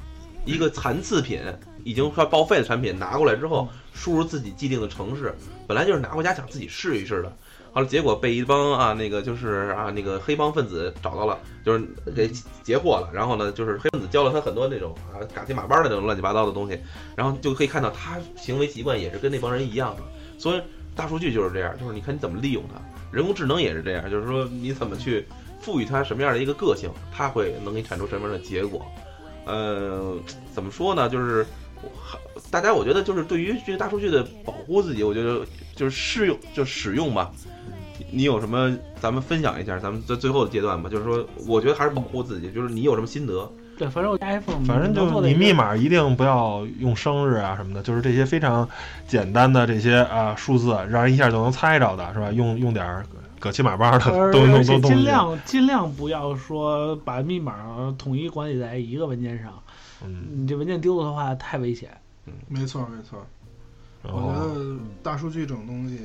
一个残次品已经快报废的产品拿过来之后，输入自己既定的城市，本来就是拿回家想自己试一试的。好了，结果被一帮啊那个就是啊那个黑帮分子找到了，就是给截获了。然后呢，就是黑分子教了他很多那种啊嘎七马八的那种乱七八糟的东西，然后就可以看到他行为习惯也是跟那帮人一样的。所以大数据就是这样，就是你看你怎么利用它。人工智能也是这样，就是说你怎么去赋予它什么样的一个个性，它会能给你产出什么样的结果。呃，怎么说呢？就是大家，我觉得就是对于这个大数据的保护自己，我觉得就是适用就使用吧。你有什么？咱们分享一下，咱们在最后的阶段吧。就是说，我觉得还是保护自己。就是你有什么心得？对，反正我 iPhone 反正就能做的一个你密码一定不要用生日啊什么的，就是这些非常简单的这些啊数字，让人一下就能猜着的，是吧？用用点儿葛七马八的而都而且都都都尽量尽量不要说把密码统一管理在一个文件上，嗯，你这文件丢了的话太危险。嗯没错没错。然我觉得大数据这种东西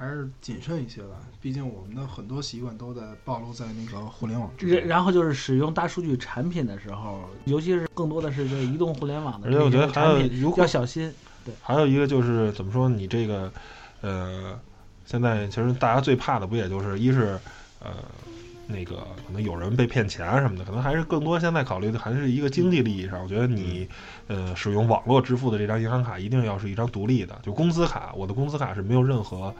还是谨慎一些吧，毕竟我们的很多习惯都在暴露在那个互联网之。然然后就是使用大数据产品的时候，尤其是更多的是这移动互联网的而且我觉得这些还有产品如果要小心。还有一个就是怎么说，你这个呃，现在其实大家最怕的不也就是一是呃。那个可能有人被骗钱什么的，可能还是更多现在考虑的还是一个经济利益上。我觉得你，呃，使用网络支付的这张银行卡一定要是一张独立的，就工资卡。我的工资卡是没有任何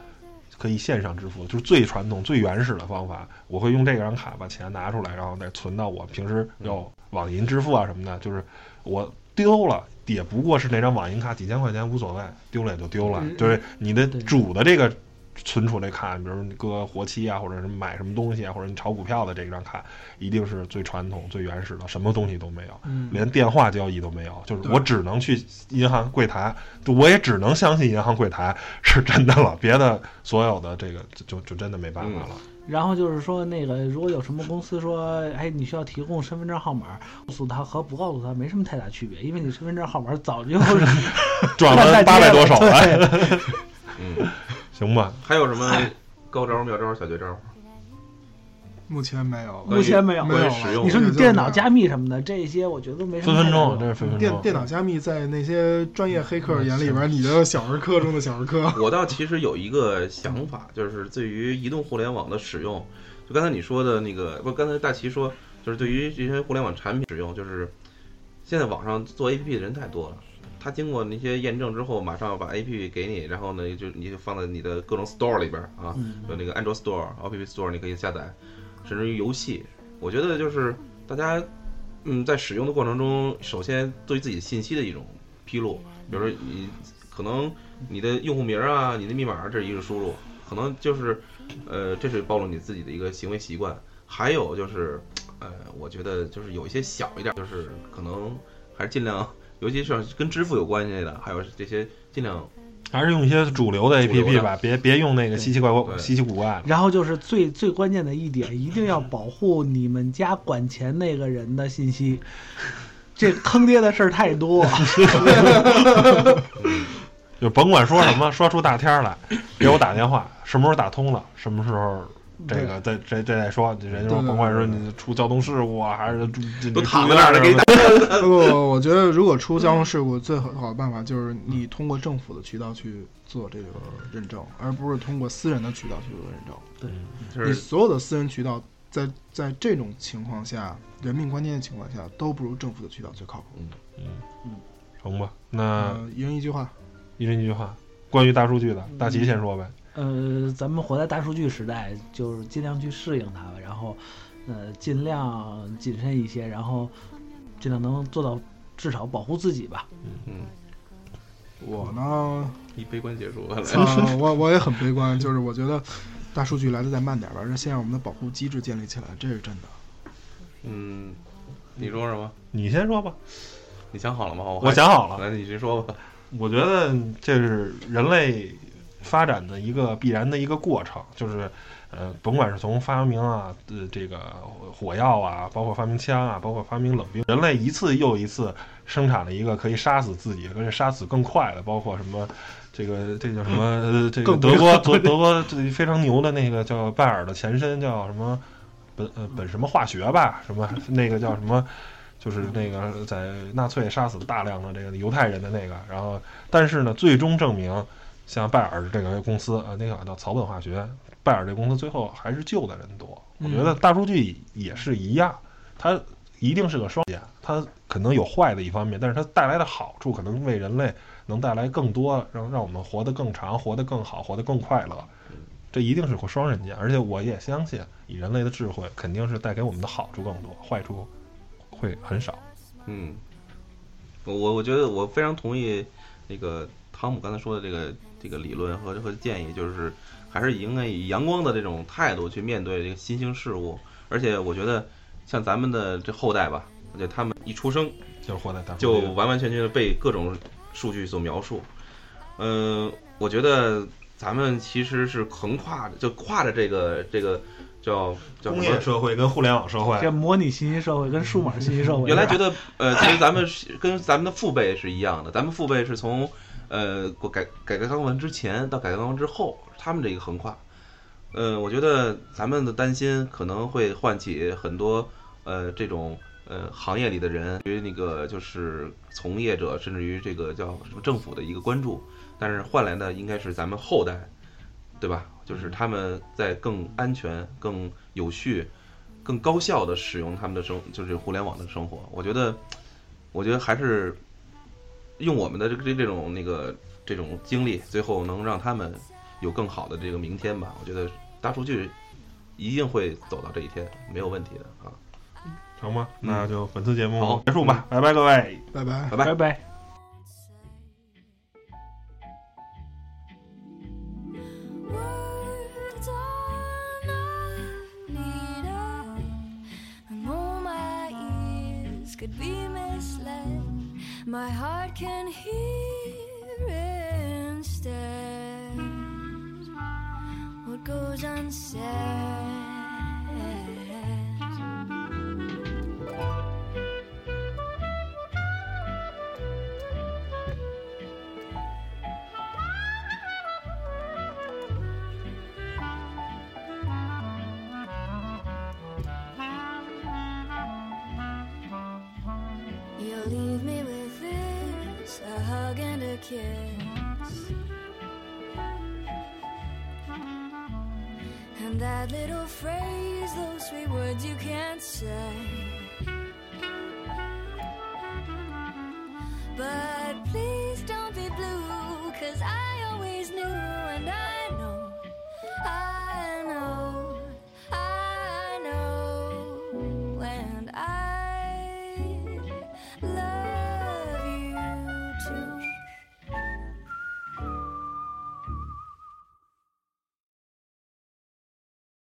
可以线上支付，就是最传统、最原始的方法。我会用这张卡把钱拿出来，然后再存到我平时要网银支付啊什么的。就是我丢了，也不过是那张网银卡几千块钱无所谓，丢了也就丢了。嗯就是你的主的这个。存储这卡，比如你搁活期啊，或者是买什么东西啊，或者你炒股票的这一张卡，一定是最传统、最原始的，什么东西都没有，嗯，连电话交易都没有。就是我只能去银行柜台，我也只能相信银行柜台是真的了，别的所有的这个就就就真的没办法了。然后就是说，那个如果有什么公司说，哎，你需要提供身份证号码，告诉他和不告诉他没什么太大区别，因为你身份证号码早就 转了八百多手了，嗯，行吧？还有什么高招、妙招、小绝招？目前没有，目前没有。没有使用你说你电脑加密什么的，这些我觉得都没什么分分钟，这是分分钟。电电脑加密在那些专业黑客眼里边，你的小儿科中的小儿科。我倒其实有一个想法，就是对于移动互联网的使用，就刚才你说的那个，不，刚才大齐说，就是对于这些互联网产品使用，就是现在网上做 APP 的人太多了，他经过那些验证之后，马上把 APP 给你，然后呢，就你就放在你的各种 Store 里边啊，嗯有那个安卓 Store、App Store，你可以下载，甚至于游戏。我觉得就是大家嗯在使用的过程中，首先对自己信息的一种披露，比如说你可能你的用户名啊、你的密码这是一个输入，可能就是呃这是暴露你自己的一个行为习惯。还有就是呃，我觉得就是有一些小一点，就是可能还是尽量，尤其是跟支付有关系的，还有这些尽量还是用一些主流的 APP 吧，别别用那个稀奇怪怪、稀奇古怪的。然后就是最最关键的一点，一定要保护你们家管钱那个人的信息。这坑爹的事儿太多，就甭管说什么，说出大天儿来，给我打电话，什么时候打通了，什么时候这个这这这再说，人家说对对甭管说你出交通事故啊，还是都躺在那儿了，给你打。不不，我觉得如果出交通事故，最好的办法就是你通过政府的渠道去做这个认证，而不是通过私人的渠道去做认证。就是你所有的私人渠道在在这种情况下，人命关天的情况下，都不如政府的渠道最靠谱。嗯嗯成吧？那呃，一人一句话，一人一句话，关于大数据的，大齐先说呗。呃，咱们活在大数据时代，就是尽量去适应它吧，然后，呃，尽量谨慎一些，然后尽量能做到至少保护自己吧。嗯，我呢，以悲观结束了。啊，我我也很悲观，就是我觉得大数据来的再慢点吧，而且先让我们的保护机制建立起来，这是真的。嗯，你说什么？你先说吧，你想好了吗？我想好了。来，你先说吧。我觉得这是人类发展的一个必然的一个过程，就是呃，甭管是从发明啊，呃，这个火药啊，包括发明枪啊，包括发明冷兵，人类一次又一次生产了一个可以杀死自己，而且杀死更快的，包括什么。这个这叫什么？呃，这个德国德德国这非常牛的那个叫拜耳的前身叫什么？本呃本什么化学吧？什么那个叫什么？就是那个在纳粹杀死大量的这个犹太人的那个，然后但是呢，最终证明，像拜耳这个公司啊，那个叫草本化学，拜耳这公司最后还是救的人多。我觉得大数据也是一样，它一定是个双剑，它可能有坏的一方面，但是它带来的好处可能为人类能带来更多，让让我们活得更长，活得更好，活得更快乐。这一定是个双刃剑，而且我也相信，以人类的智慧，肯定是带给我们的好处更多，坏处会很少。嗯，我我我觉得我非常同意那个汤姆刚才说的这个这个理论和和建议，就是还是应该以阳光的这种态度去面对这个新兴事物。而且我觉得像咱们的这后代吧，而且他们一出生就是活在大数就完完全全的被各种数据所描述。呃，我觉得咱们其实是横跨着，就跨着这个这个叫叫工什么业社会跟互联网社会，这模拟信息社会跟数码信息社会，原来觉得，呃，其实咱们是跟咱们的父辈是一样的，咱们父辈是从，呃，过改改革开放之前到改革开放之后，他们这个横跨，呃，我觉得咱们的担心可能会唤起很多，呃，这种呃行业里的人对于那个就是从业者，甚至于这个叫什么政府的一个关注，但是换来的应该是咱们后代，对吧？就是他们在更安全、更有序。更高效的使用他们的生，就是互联网的生活。我觉得，我觉得还是用我们的这这这种那个这种经历，最后能让他们有更好的这个明天吧。我觉得大数据一定会走到这一天，没有问题的啊。成吗？那就本次节目好结束吧，拜拜各位。拜拜。拜拜拜拜。My heart can hear instead what goes unsaid. kiss. And that little phrase, those sweet words you can't say. But please don't be blue, cause I always knew and I know. I